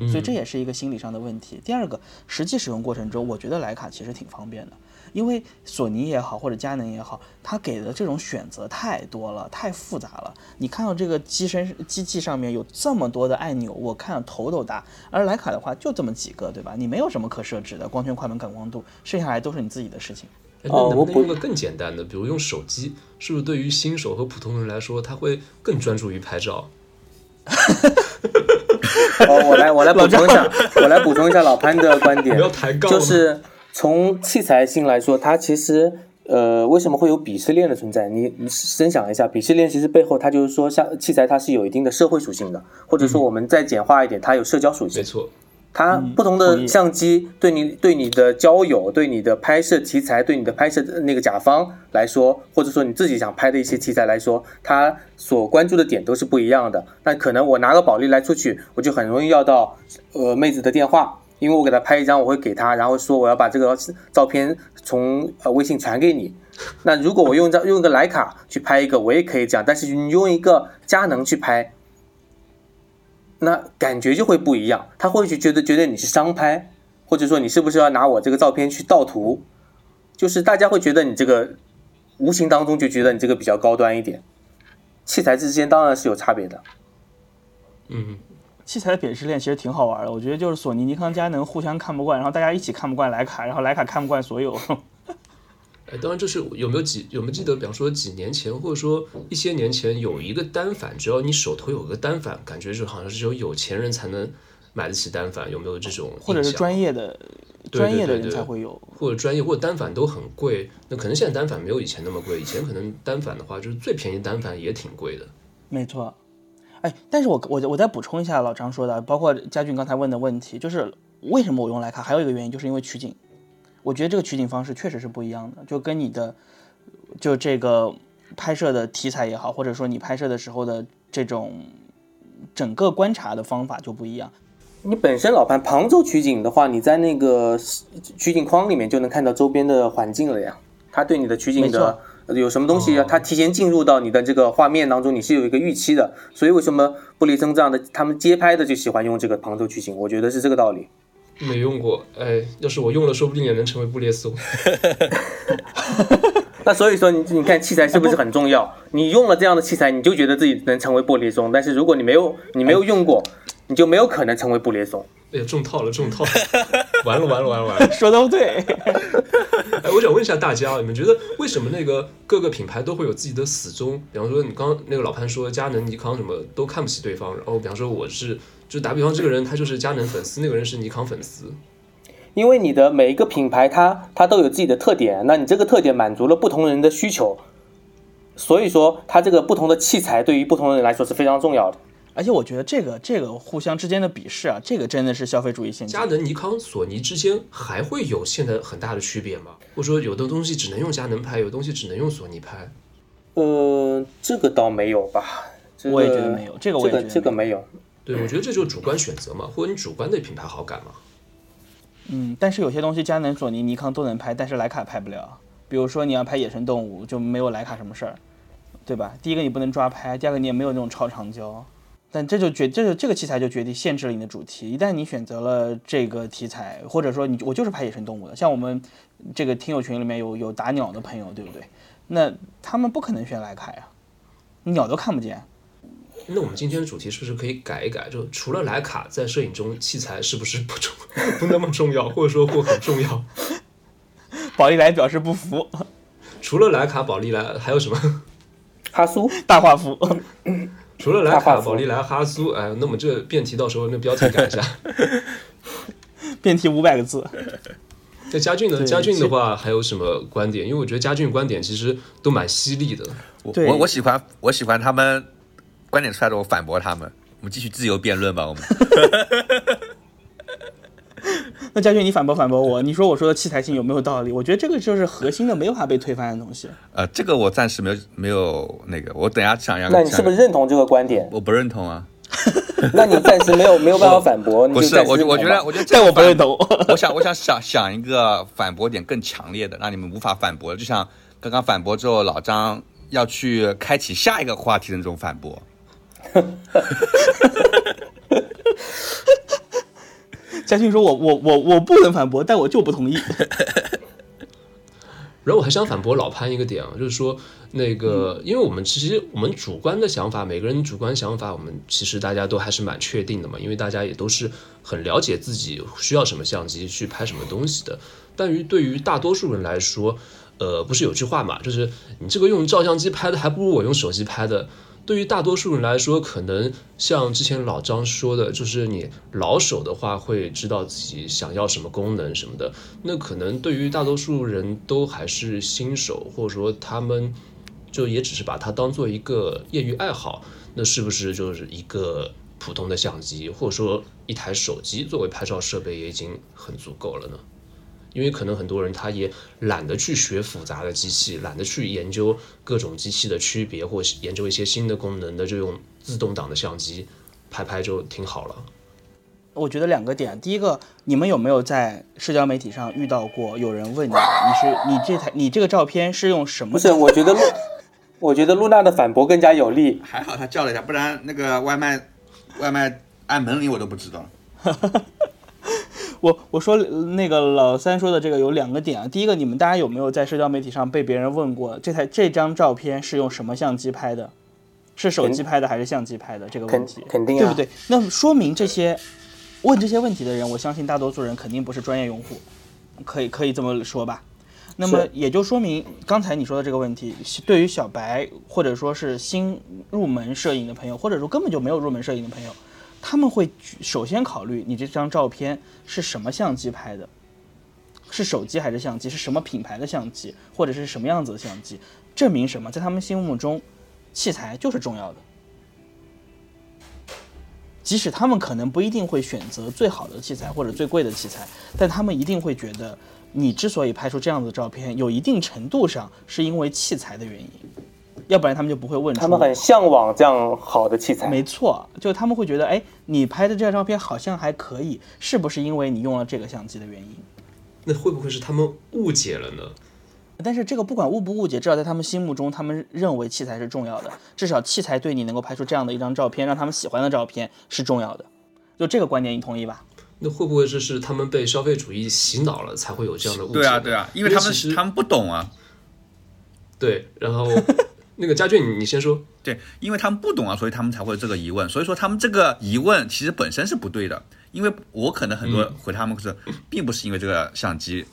所以这也是一个心理上的问题。第二个，实际使用过程中，我觉得徕卡其实挺方便的，因为索尼也好，或者佳能也好，它给的这种选择太多了，太复杂了。你看到这个机身机器上面有这么多的按钮，我看头都大。而徕卡的话就这么几个，对吧？你没有什么可设置的，光圈、快门、感光度，剩下来都是你自己的事情。那能不能用个更简单的，比如用手机？是不是对于新手和普通人来说，他会更专注于拍照？哦，我来，我来补充一下，我来补充一下老潘的观点，就是从器材性来说，它其实呃，为什么会有鄙视链的存在？你你深想一下，鄙视链其实背后它就是说，像器材它是有一定的社会属性的，或者说我们再简化一点，它有社交属性。没错。它不同的相机对你对你的交友、对你的拍摄题材、对你的拍摄那个甲方来说，或者说你自己想拍的一些题材来说，它所关注的点都是不一样的。那可能我拿个保利来出去，我就很容易要到呃妹子的电话，因为我给他拍一张，我会给他，然后说我要把这个照片从呃微信传给你。那如果我用张用个徕卡去拍一个，我也可以这样，但是你用一个佳能去拍。那感觉就会不一样，他会去觉得觉得你是商拍，或者说你是不是要拿我这个照片去盗图，就是大家会觉得你这个无形当中就觉得你这个比较高端一点。器材之间当然是有差别的。嗯，器材的鄙视链其实挺好玩的，我觉得就是索尼、尼康、佳能互相看不惯，然后大家一起看不惯徕卡，然后徕卡看不惯所有。哎，当然，这是有没有几有没有记得，比方说几年前，或者说一些年前，有一个单反，只要你手头有个单反，感觉就好像是只有有钱人才能买得起单反，有没有这种？或者是专业的专业的人才会有，或者专业或者单反都很贵。那可能现在单反没有以前那么贵，以前可能单反的话，就是最便宜单反也挺贵的。没错，哎，但是我我我再补充一下老张说的，包括佳俊刚才问的问题，就是为什么我用徕卡，还有一个原因就是因为取景。我觉得这个取景方式确实是不一样的，就跟你的，就这个拍摄的题材也好，或者说你拍摄的时候的这种整个观察的方法就不一样。你本身老潘旁轴取景的话，你在那个取景框里面就能看到周边的环境了呀。它对你的取景的有什么东西，它提前进入到你的这个画面当中，你是有一个预期的。所以为什么布列松这样的他们街拍的就喜欢用这个旁轴取景？我觉得是这个道理。没用过，哎，要是我用了，说不定也能成为布列松。那所以说，你你看器材是不是很重要？你用了这样的器材，你就觉得自己能成为布列松。但是如果你没有，你没有用过，你就没有可能成为布列松。哎呀，中套了，中套了，完了，完了，完了，完了。说的对。哎，我想问一下大家，你们觉得为什么那个各个品牌都会有自己的死忠？比方说，你刚那个老潘说佳能、尼康什么都看不起对方，然后比方说我是。就打比方，这个人他就是佳能粉丝，那个人是尼康粉丝。因为你的每一个品牌，它它都有自己的特点，那你这个特点满足了不同人的需求，所以说它这个不同的器材对于不同人来说是非常重要的。而且我觉得这个这个互相之间的鄙视啊，这个真的是消费主义陷阱佳。能、尼康、索尼之间还会有现在很大的区别吗？或者说有的东西只能用佳能拍，有的东西只能用索尼拍？呃，这个倒没有吧？这个我也觉得没有这个我也觉得这个这个没有。对，我觉得这就是主观选择嘛，或者你主观对品牌好感嘛。嗯，但是有些东西佳能、索尼、尼康都能拍，但是徕卡拍不了。比如说你要拍野生动物，就没有徕卡什么事儿，对吧？第一个你不能抓拍，第二个你也没有那种超长焦。但这就决，这就这个器材就决定限制了你的主题。一旦你选择了这个题材，或者说你我就是拍野生动物的，像我们这个听友群里面有有打鸟的朋友，对不对？那他们不可能选莱卡呀，鸟都看不见。那我们今天的主题是不是可以改一改？就除了莱卡，在摄影中器材是不是不重不那么重要，或者说或很重要？宝丽来表示不服，除了莱卡、宝丽来，还有什么？哈苏，大画幅。除了莱卡、宝丽来、哈苏，哎，那么这辩题到时候那标题改一下。辩题五百个字。那佳俊呢？对佳俊的话还有什么观点？因为我觉得佳俊观点其实都蛮犀利的。我我我喜欢我喜欢他们观点出来的，我反驳他们。我们继续自由辩论吧，我们。那嘉俊，你反驳反驳我，你说我说的器材性有没有道理？我觉得这个就是核心的，没有办法被推翻的东西。呃，这个我暂时没有没有那个，我等下想要。那你是不是认同这个观点？我不认同啊？那你暂时没有没有办法反驳，不，是我就我觉得我觉得这但我不认同。我想，我想想想一个反驳点更强烈的，让你们无法反驳，就像刚刚反驳之后，老张要去开启下一个话题的那种反驳。佳俊说我我我我不能反驳，但我就不同意。然后我还想反驳老潘一个点啊，就是说那个，因为我们其实我们主观的想法，每个人主观想法，我们其实大家都还是蛮确定的嘛，因为大家也都是很了解自己需要什么相机去拍什么东西的。但于对于大多数人来说，呃，不是有句话嘛，就是你这个用照相机拍的，还不如我用手机拍的。对于大多数人来说，可能像之前老张说的，就是你老手的话会知道自己想要什么功能什么的。那可能对于大多数人都还是新手，或者说他们就也只是把它当做一个业余爱好，那是不是就是一个普通的相机，或者说一台手机作为拍照设备也已经很足够了呢？因为可能很多人他也懒得去学复杂的机器，懒得去研究各种机器的区别，或研究一些新的功能的，就用自动挡的相机拍拍就挺好了。我觉得两个点，第一个，你们有没有在社交媒体上遇到过有人问你，你是你这台你这个照片是用什么？不是，我觉得露，我觉得露娜的反驳更加有力。还好他叫了一下，不然那个外卖外卖按门铃我都不知道。我我说那个老三说的这个有两个点啊，第一个，你们大家有没有在社交媒体上被别人问过这台这张照片是用什么相机拍的？是手机拍的还是相机拍的？这个问题，肯定啊，对不对？那么说明这些问这些问题的人，我相信大多数人肯定不是专业用户，可以可以这么说吧？那么也就说明刚才你说的这个问题，对于小白或者说是新入门摄影的朋友，或者说根本就没有入门摄影的朋友，他们会首先考虑你这张照片是什么相机拍的，是手机还是相机，是什么品牌的相机，或者是什么样子的相机，证明什么？在他们心目中，器材就是重要的。即使他们可能不一定会选择最好的器材或者最贵的器材，但他们一定会觉得，你之所以拍出这样的照片，有一定程度上是因为器材的原因，要不然他们就不会问出。他们很向往这样好的器材。没错，就他们会觉得，哎，你拍的这张照片好像还可以，是不是因为你用了这个相机的原因？那会不会是他们误解了呢？但是这个不管误不误解，至少在他们心目中，他们认为器材是重要的。至少器材对你能够拍出这样的一张照片，让他们喜欢的照片是重要的。就这个观点，你同意吧？那会不会这是他们被消费主义洗脑了，才会有这样的误解？对啊，对啊，因为他们他们不懂啊，对，然后那个家俊，你你先说。对，因为他们不懂啊，所以他们才会有这个疑问。所以说他们这个疑问其实本身是不对的，因为我可能很多回他们是，并不是因为这个相机，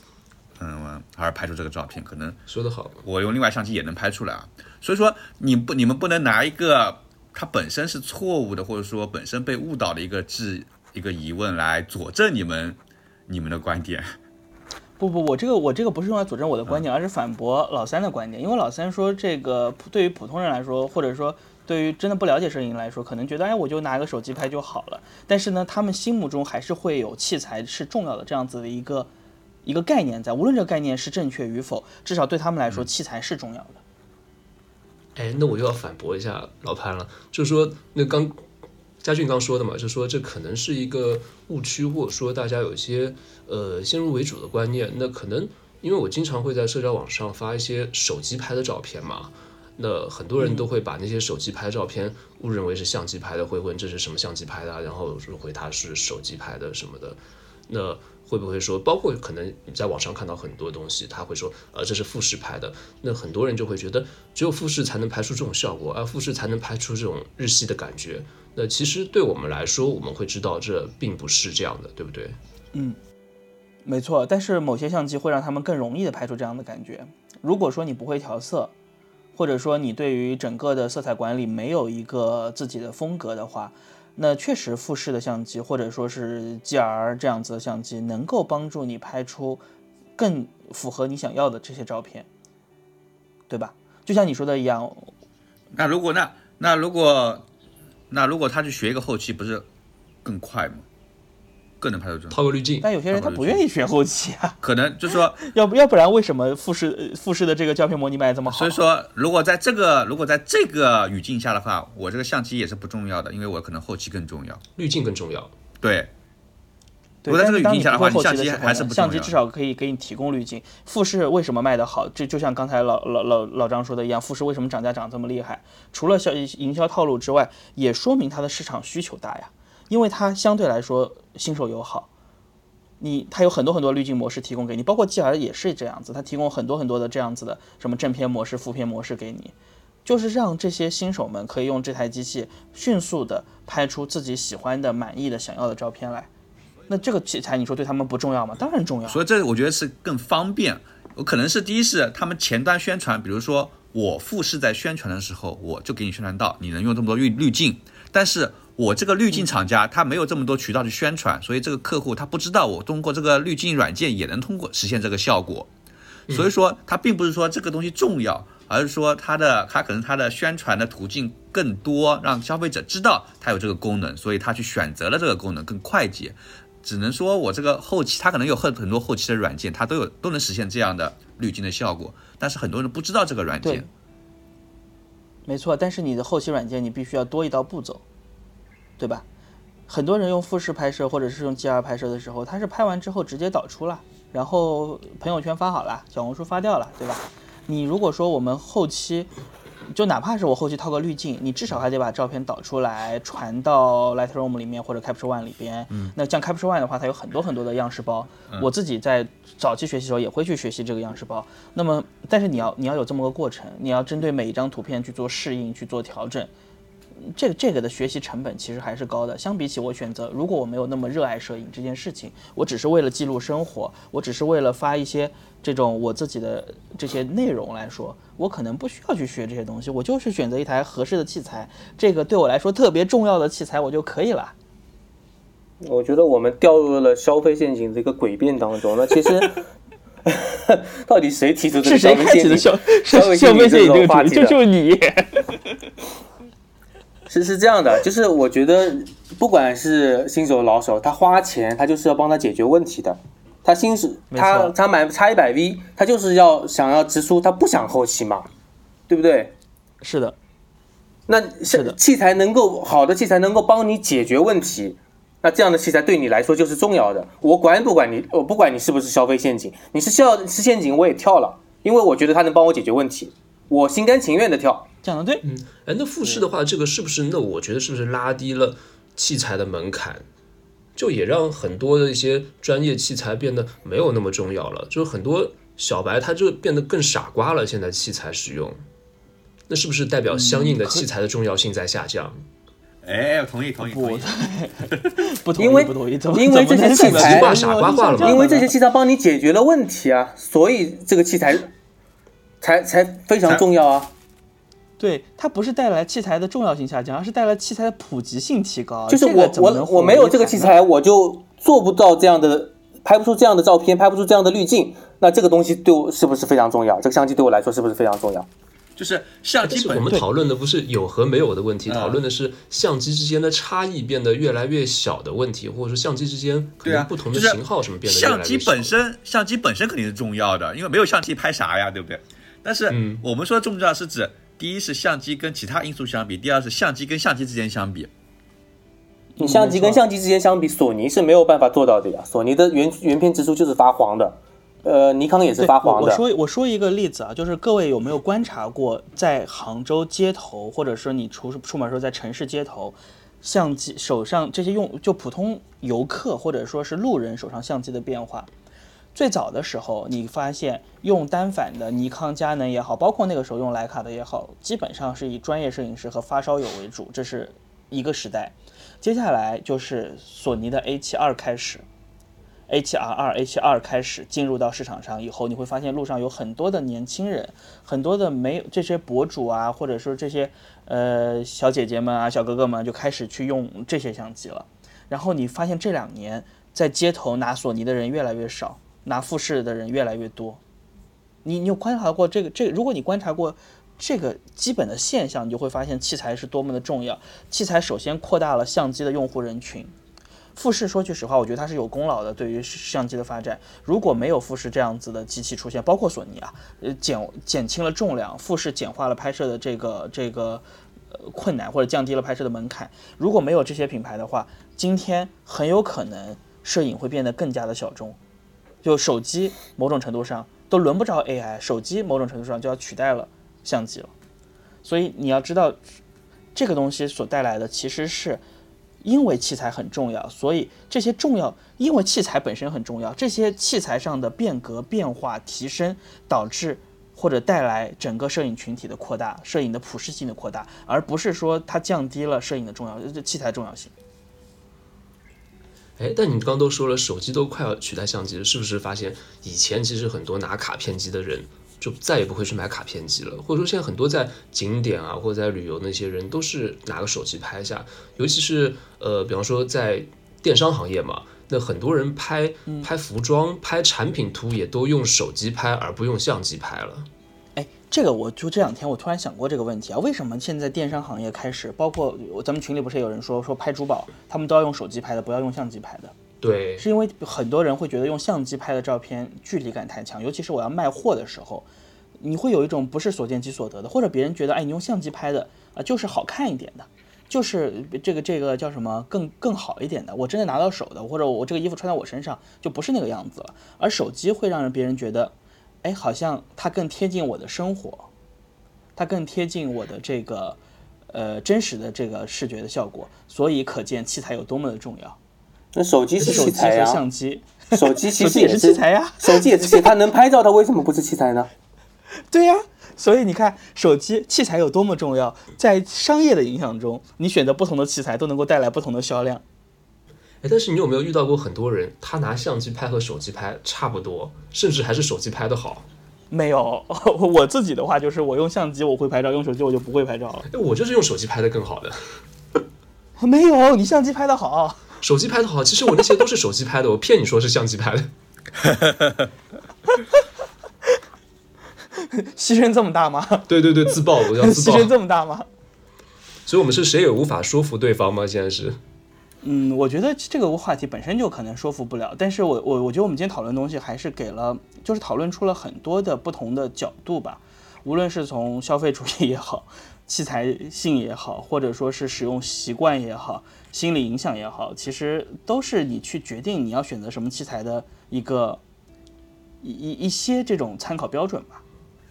嗯，而拍出这个照片，可能说得好，我用另外相机也能拍出来啊。所以说你不你们不能拿一个它本身是错误的，或者说本身被误导的一个质一个疑问来佐证你们你们的观点。不不，我这个我这个不是用来佐证我的观点，而是反驳老三的观点。因为老三说，这个对于普通人来说，或者说对于真的不了解摄影来说，可能觉得哎，我就拿个手机拍就好了。但是呢，他们心目中还是会有器材是重要的这样子的一个一个概念在。无论这个概念是正确与否，至少对他们来说，器材是重要的。哎，那我又要反驳一下老潘了，就是说，那刚嘉俊刚说的嘛，就说这可能是一个误区，或者说大家有一些呃先入为主的观念。那可能因为我经常会在社交网上发一些手机拍的照片嘛。那很多人都会把那些手机拍照片误认为是相机拍的，会问这是什么相机拍的，然后说回答是手机拍的什么的。那会不会说，包括可能你在网上看到很多东西，他会说，呃，这是富士拍的。那很多人就会觉得，只有富士才能拍出这种效果，而富士才能拍出这种日系的感觉。那其实对我们来说，我们会知道这并不是这样的，对不对？嗯，没错。但是某些相机会让他们更容易的拍出这样的感觉。如果说你不会调色，或者说你对于整个的色彩管理没有一个自己的风格的话，那确实富士的相机或者说是 G R 这样子的相机能够帮助你拍出更符合你想要的这些照片，对吧？就像你说的一样。那如果那那如果那如果他去学一个后期，不是更快吗？更能拍出这种套个滤镜，但有些人他不愿意学后期啊，可能就是说，要不要不然为什么富士富士的这个胶片模拟卖这么好？所以说，如果在这个如果在这个语境下的话，我这个相机也是不重要的，因为我可能后期更重要，滤镜更重要。对，对，如果在这个语境下的话，你相机还是不重要。相机至少可以给你提供滤镜。富士为什么卖得好？这就像刚才老老老老张说的一样，富士为什么涨价涨这么厉害？除了销营销套路之外，也说明它的市场需求大呀，因为它相对来说新手友好。你它有很多很多滤镜模式提供给你，包括 G R 也是这样子，它提供很多很多的这样子的什么正片模式、负片模式给你，就是让这些新手们可以用这台机器迅速的拍出自己喜欢的、满意的、想要的照片来。那这个器材你说对他们不重要吗？当然重要。所以这我觉得是更方便。我可能是第一是他们前端宣传，比如说我富士在宣传的时候，我就给你宣传到你能用这么多滤滤镜，但是。我这个滤镜厂家，他没有这么多渠道去宣传，所以这个客户他不知道我通过这个滤镜软件也能通过实现这个效果。所以说，它并不是说这个东西重要，而是说它的它可能它的宣传的途径更多，让消费者知道它有这个功能，所以他去选择了这个功能更快捷。只能说我这个后期，它可能有很很多后期的软件，它都有都能实现这样的滤镜的效果，但是很多人不知道这个软件。没错，但是你的后期软件你必须要多一道步骤。对吧？很多人用富士拍摄或者是用 G R 拍摄的时候，他是拍完之后直接导出了，然后朋友圈发好了，小红书发掉了，对吧？你如果说我们后期，就哪怕是我后期套个滤镜，你至少还得把照片导出来，传到 Lightroom 里面或者 Capture One 里边。嗯。那像 Capture One 的话，它有很多很多的样式包。我自己在早期学习的时候也会去学习这个样式包。那么，但是你要你要有这么个过程，你要针对每一张图片去做适应，去做调整。这个这个的学习成本其实还是高的。相比起我选择，如果我没有那么热爱摄影这件事情，我只是为了记录生活，我只是为了发一些这种我自己的这些内容来说，我可能不需要去学这些东西，我就是选择一台合适的器材，这个对我来说特别重要的器材我就可以了。我觉得我们掉入了消费陷阱这个诡辩当中。那其实，到底谁提出这个消费陷阱？消费陷阱这个话题就？就是你。是是这样的，就是我觉得不管是新手老手，他花钱他就是要帮他解决问题的。他新手他他买差一百 V，他就是要想要直出，他不想后期嘛，对不对？是的。那器材能够好的器材能够帮你解决问题，那这样的器材对你来说就是重要的。我管不管你，我不管你是不是消费陷阱，你是消是陷阱我也跳了，因为我觉得它能帮我解决问题，我心甘情愿的跳。讲的对，嗯，哎，那复试的话，这个是不是？那我觉得是不是拉低了器材的门槛，就也让很多的一些专业器材变得没有那么重要了？就是很多小白他就变得更傻瓜了。现在器材使用，那是不是代表相应的器材的重要性在下降？哎，同意，同意，同意，不 同意，因为不同意，因为这些器材傻瓜化了因为这些器材帮你解决了问题啊，所以这个器材才才非常重要啊。对，它不是带来器材的重要性下降，而是带来器材的普及性提高。就是我我我没有这个器材，我就做不到这样的，拍不出这样的照片，拍不出这样的滤镜。那这个东西对我是不是非常重要？这个相机对我来说是不是非常重要？就是相机我们讨论的不是有和没有的问题，嗯讨论的是相机之间的差异变得越来越小的问题，或者说相机之间可能不同的型号什么变得越来相机。本身，相机本身肯定是重要的，因为没有相机拍啥呀，对不对？但是嗯我们说重要是指，第一是相机跟其他因素相比，第二是相机跟相机之间相比。你相机跟相机之间相比，索尼是没有办法做到的呀。索尼的原原片直出就是发黄的，呃，尼康也是发黄的。我我说我说一个例子啊，就是各位有没有观察过，在杭州街头，或者说你出出门时候在城市街头，相机手上这些用就普通游客或者说是路人手上相机的变化？最早的时候，你发现用单反的尼康、佳能也好，包括那个时候用徕卡的也好，基本上是以专业摄影师和发烧友为主，这是一个时代。接下来就是索尼的 A 7 2开始，A7R2、A7R 开始进入到市场上以后，你会发现路上有很多的年轻人，很多的没有这些博主啊，或者说这些呃小姐姐们啊、小哥哥们就开始去用这些相机了。然后你发现这两年在街头拿索尼的人越来越少，拿富士的人越来越多。你你有观察过这个这个？如果你观察过这个基本的现象，你就会发现器材是多么的重要。器材首先扩大了相机的用户人群。富士说句实话，我觉得它是有功劳的，对于相机的发展。如果没有富士这样子的机器出现，包括索尼啊，呃，减减轻了重量，富士简化了拍摄的这个这个呃困难，或者降低了拍摄的门槛。如果没有这些品牌的话，今天很有可能摄影会变得更加的小众。就手机某种程度上都轮不着 AI，手机某种程度上就要取代了相机了。所以你要知道，这个东西所带来的其实是因为器材很重要，所以这些重要，因为器材本身很重要，这些器材上的变革、变化、提升，导致或者带来整个摄影群体的扩大，摄影的普适性的扩大，而不是说它降低了摄影的重要，这器材重要性。哎，但你刚刚都说了，手机都快要取代相机了，是不是发现以前其实很多拿卡片机的人就再也不会去买卡片机了，或者说现在很多在景点啊或者在旅游那些人都是拿个手机拍一下，尤其是呃，比方说在电商行业嘛，那很多人拍拍服装、拍产品图也都用手机拍，而不用相机拍了。哎，这个我就这两天我突然想过这个问题啊，为什么现在电商行业开始，包括咱们群里不是有人说说拍珠宝，他们都要用手机拍的，不要用相机拍的，对，是因为很多人会觉得用相机拍的照片距离感太强，尤其是我要卖货的时候，你会有一种不是所见即所得的，或者别人觉得哎你用相机拍的啊就是好看一点的。就是这个这个叫什么更更好一点的，我真的拿到手的，或者我这个衣服穿在我身上就不是那个样子了。而手机会让人别人觉得，哎，好像它更贴近我的生活，它更贴近我的这个呃真实的这个视觉的效果。所以可见器材有多么的重要。那手机是手机和器材呀，相机，手机其实也是是器材呀。手机也是器材，它能拍照，它为什么不是器材呢？对呀、所以你看，手机器材有多么重要，在商业的影响中，你选择不同的器材都能够带来不同的销量。哎，但是你有没有遇到过很多人，他拿相机拍和手机拍差不多，甚至还是手机拍的好？没有，我自己的话就是我用相机我会拍照，用手机我就不会拍照了。哎，我就是用手机拍的更好的。没有，你相机拍的好。手机拍的好，其实我那些都是手机拍的，我骗你说是相机拍的。牺牲这么大吗？对对对，自爆，我要自牺牲。这么大吗？所以我们是谁也无法说服对方吗？现在是。嗯，我觉得这个话题本身就可能说服不了，但是我我我觉得我们今天讨论的东西还是给了，就是讨论出了很多的不同的角度吧，无论是从消费主义也好，器材性也好，或者说是使用习惯也好，心理影响也好，其实都是你去决定你要选择什么器材的一个一一一些这种参考标准吧。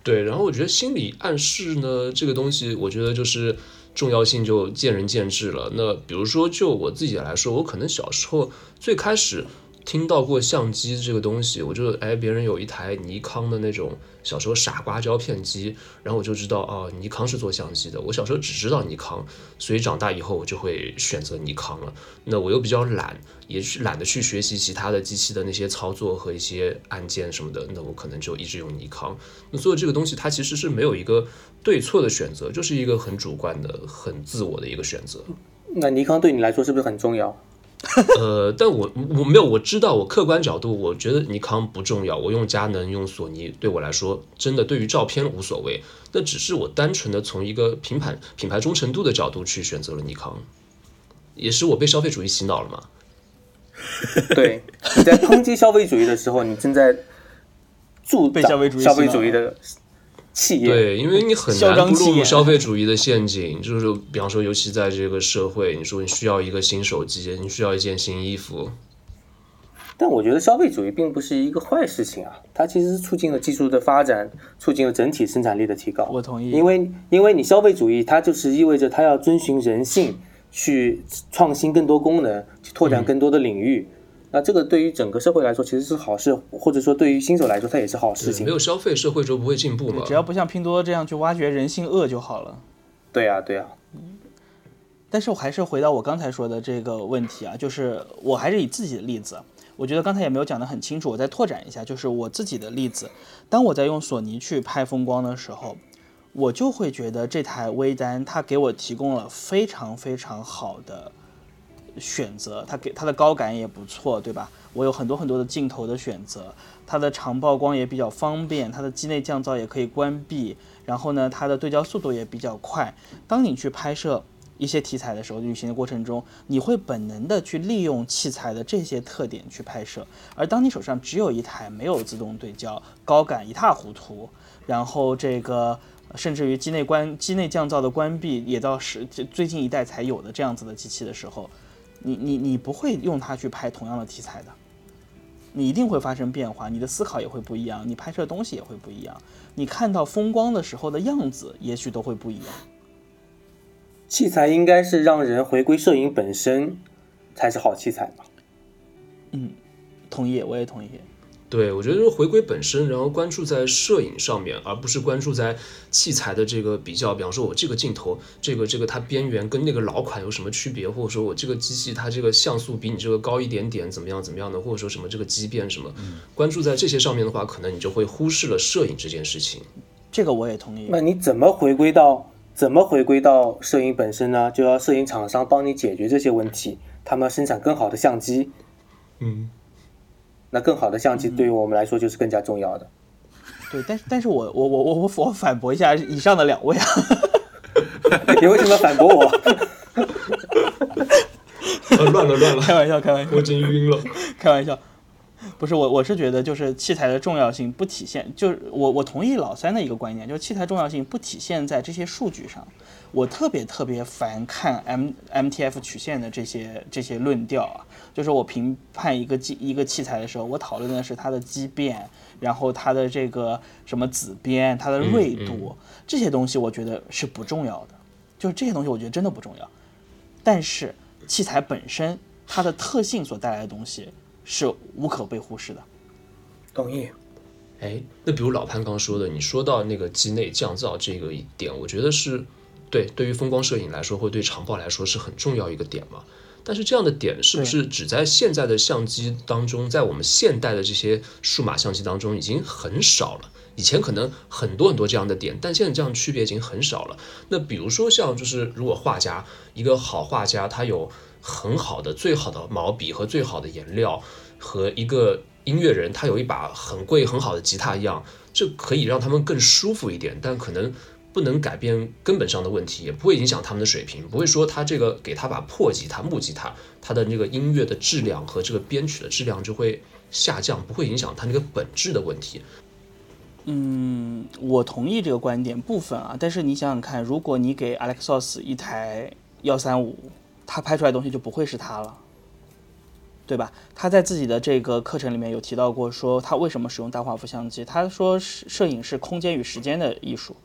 对，然后我觉得心理暗示呢，这个东西，我觉得就是重要性就见仁见智了。那比如说，就我自己来说，我可能小时候最开始听到过相机这个东西，我就哎，别人有一台尼康的那种小时候傻瓜胶片机，然后我就知道哦，尼康是做相机的。我小时候只知道尼康，所以长大以后我就会选择尼康了。那我又比较懒，也是懒得去学习其他的机器的那些操作和一些按键什么的，那我可能就一直用尼康。那所以这个东西它其实是没有一个对错的选择，就是一个很主观的、很自我的一个选择。那尼康对你来说是不是很重要？呃，但我我没有，我知道我客观角度，我觉得尼康不重要。我用佳能、用索尼，对我来说，真的对于照片无所谓。那只是我单纯的从一个品牌品牌忠诚度的角度去选择了尼康，也是我被消费主义洗脑了嘛。对，你在抨击消费主义的时候，你正在助长被消费主义消费主义的企业。对，因为你很嚣难不落入消费主义的陷阱。就是比方说，尤其在这个社会，你说你需要一个新手机，你需要一件新衣服，但我觉得消费主义并不是一个坏事情啊，它其实是促进了技术的发展，促进了整体生产力的提高。我同意因为因为你消费主义，它就是意味着它要遵循人性，去创新更多功能，去拓展更多的领域。那这个对于整个社会来说其实是好事，或者说对于新手来说它也是好事情没。有消费，社会就不会进步嘛。只要不像拼多多这样去挖掘人性恶就好了。对啊，对啊，但是我还是回到我刚才说的这个问题啊，就是我还是以自己的例子，我觉得刚才也没有讲得很清楚，我再拓展一下，就是我自己的例子。当我在用索尼去拍风光的时候，我就会觉得这台微单它给我提供了非常非常好的选择，它给它的高感也不错，对吧？我有很多很多的镜头的选择，它的长曝光也比较方便，它的机内降噪也可以关闭，然后呢，它的对焦速度也比较快。当你去拍摄一些题材的时候，旅行的过程中，你会本能的去利用器材的这些特点去拍摄。而当你手上只有一台没有自动对焦、高感一塌糊涂，然后这个甚至于机内关机内降噪的关闭也到是最近一代才有的这样子的机器的时候，你你你不会用它去拍同样的题材的。你一定会发生变化，你的思考也会不一样，你拍摄的东西也会不一样，你看到风光的时候的样子也许都会不一样。器材应该是让人回归摄影本身才是好器材吧？嗯同意，我也同意。对，我觉得就是回归本身，然后关注在摄影上面，而不是关注在器材的这个比较。比方说，我这个镜头，这个这个它边缘跟那个老款有什么区别，或者说我这个机器它这个像素比你这个高一点点，怎么样怎么样的，或者说什么这个畸变什么，关注在这些上面的话，可能你就会忽视了摄影这件事情。这个我也同意。那你怎么回归到怎么回归到摄影本身呢？就要摄影厂商帮你解决这些问题，他们要生产更好的相机。嗯，那更好的相机对于我们来说就是更加重要的。对，但是但是我我我我我我反驳一下以上的两位啊，你为什么反驳我？呃 乱了乱了，开玩笑，开玩笑我，真晕了。开玩笑。不是我，我是觉得就是器材的重要性不体现，就是我我同意老三的一个观点，就是器材重要性不体现在这些数据上。我特别特别烦看 M MTF 曲线的这些这些论调啊，就是我评判一个机一个器材的时候，我讨论的是它的畸变，然后它的这个什么紫边，它的锐度、这些东西，我觉得是不重要的，就是这些东西我觉得真的不重要。但是器材本身它的特性所带来的东西是无可被忽视的。同意。哎，那比如老潘刚说的，你说到那个机内降噪这个一点，我觉得是对对于风光摄影来说，或对长曝来说是很重要一个点嘛。但是这样的点是不是只在现在的相机当中，在我们现代的这些数码相机当中已经很少了？以前可能很多很多这样的点，但现在这样区别已经很少了。那比如说像就是如果画家一个好画家，他有很好的最好的毛笔和最好的颜料，和一个音乐人他有一把很贵很好的吉他一样，这可以让他们更舒服一点，但可能不能改变根本上的问题，也不会影响他们的水平，不会说他这个给他把破吉他、木吉他，他的那个音乐的质量和这个编曲的质量就会下降，不会影响他那个本质的问题。嗯，我同意这个观点部分啊，但是你想想看，如果你给 Alexos 一台幺三五，他拍出来东西就不会是他了，对吧？他在自己的这个课程里面有提到过，说他为什么使用大画幅相机，他说摄影是空间与时间的艺术，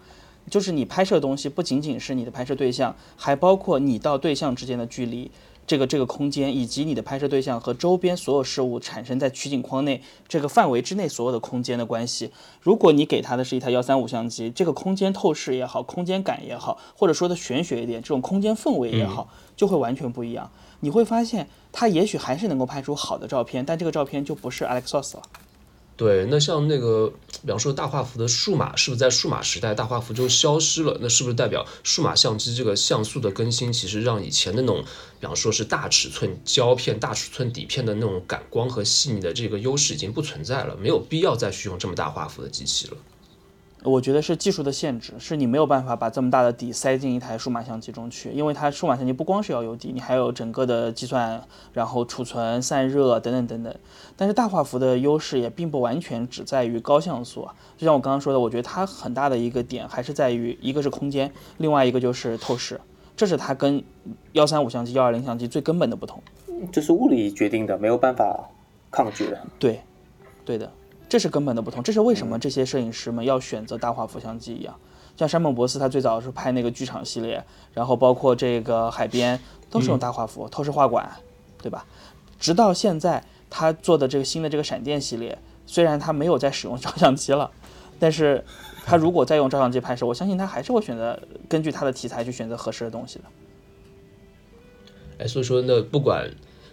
就是你拍摄的东西不仅仅是你的拍摄对象，还包括你到对象之间的距离。这个这个空间以及你的拍摄对象和周边所有事物产生在取景框内这个范围之内所有的空间的关系。如果你给他的是一台幺三五相机，这个空间透视也好，空间感也好，或者说的玄学一点，这种空间氛围也好，就会完全不一样。你会发现，他也许还是能够拍出好的照片，但这个照片就不是 Alexos 了。对，那像那个比方说大画幅的数码是不是在数码时代大画幅就消失了？那是不是代表数码相机这个像素的更新，其实让以前的那种，比方说是大尺寸胶片、大尺寸底片的那种感光和细腻的这个优势已经不存在了，没有必要再去用这么大画幅的机器了。我觉得是技术的限制，是你没有办法把这么大的底塞进一台数码相机中去，因为它数码相机不光是要有底，你还有整个的计算，然后储存、散热等等等等。但是大画幅的优势也并不完全只在于高像素啊，就像我刚刚说的，我觉得它很大的一个点还是在于一个是空间，另外一个就是透视，这是它跟幺三五相机、幺二零相机最根本的不同。这是物理决定的，没有办法抗拒的。对，对的。这是根本的不同，这是为什么这些摄影师们要选择大画幅相机一样。像山本博斯，他最早是拍那个剧场系列，然后包括这个海边都是用大画幅，透视画馆，对吧？直到现在他做的这个新的这个闪电系列，虽然他没有在使用照相机了，但是他如果再用照相机拍摄，我相信他还是会选择根据他的题材去选择合适的东西的。哎，所以说那不管。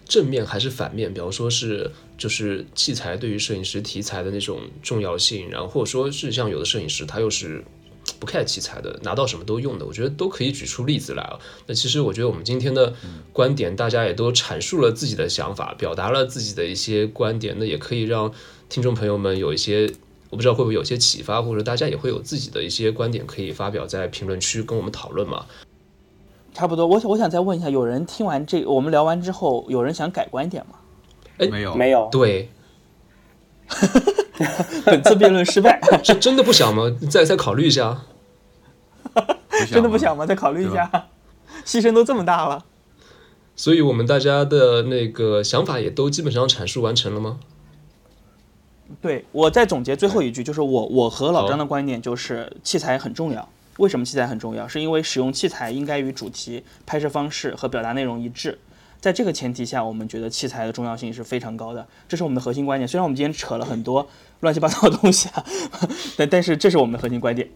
正面还是反面，比方说是就是器材对于摄影师题材的那种重要性，然后或者说是像有的摄影师他又是不 care 器材的，拿到什么都用的，我觉得都可以举出例子来啊。那其实我觉得我们今天的观点，大家也都阐述了自己的想法，表达了自己的一些观点，那也可以让听众朋友们有一些，我不知道会不会有些启发，或者大家也会有自己的一些观点可以发表在评论区跟我们讨论嘛。差不多，我想我想再问一下，有人听完这我们聊完之后，有人想改观点吗？哎，没有，没有。对，本次辩论失败，是真的不想吗？再再考虑一下。真的不想吗？再考虑一下，牺牲都这么大了。所以我们大家的那个想法也都基本上阐述完成了吗？对，我再总结最后一句，就是我我和老张的观点就是器材很重要。为什么器材很重要？是因为使用器材应该与主题、拍摄方式和表达内容一致。在这个前提下，我们觉得器材的重要性是非常高的。这是我们的核心观点。虽然我们今天扯了很多乱七八糟的东西啊，但但是这是我们的核心观点。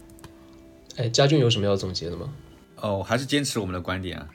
哎，家俊有什么要总结的吗？哦，还是坚持我们的观点啊。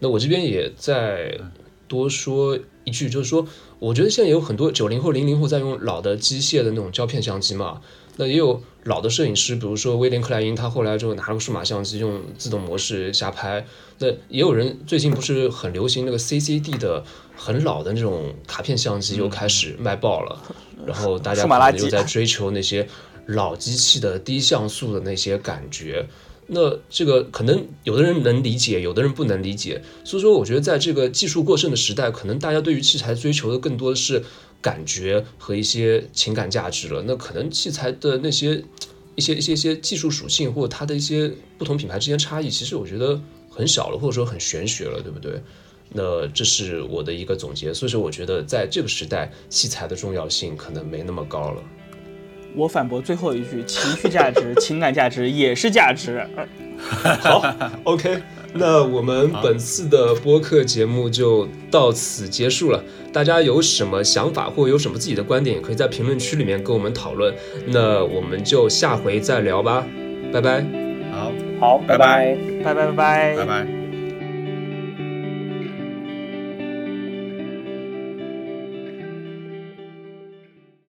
那我这边也再多说一句，就是说，我觉得现在也有很多九零后、零零后在用老的机械的那种胶片相机嘛。那也有老的摄影师，比如说威廉克莱因，他后来就拿了个数码相机，用自动模式瞎拍。那也有人最近不是很流行那个 CCD 的很老的那种卡片相机，又开始卖爆了。然后大家可能又在追求那些老机器的低像素的那些感觉。那这个可能有的人能理解，有的人不能理解。所以说，我觉得在这个技术过剩的时代，可能大家对于器材追求的更多的是。感觉和一些情感价值了，那可能器材的那些一些一些一些技术属性，或者它的一些不同品牌之间差异，其实我觉得很小了，或者说很玄学了，对不对？那这是我的一个总结，所以说我觉得在这个时代，器材的重要性可能没那么高了。我反驳最后一句，情绪价值、情感价值也是价值。好，OK。那我们本次的播客节目就到此结束了。大家有什么想法或有什么自己的观点，也可以在评论区里面跟我们讨论。那我们就下回再聊吧，拜拜。好，好，拜拜，拜拜，拜拜，拜拜。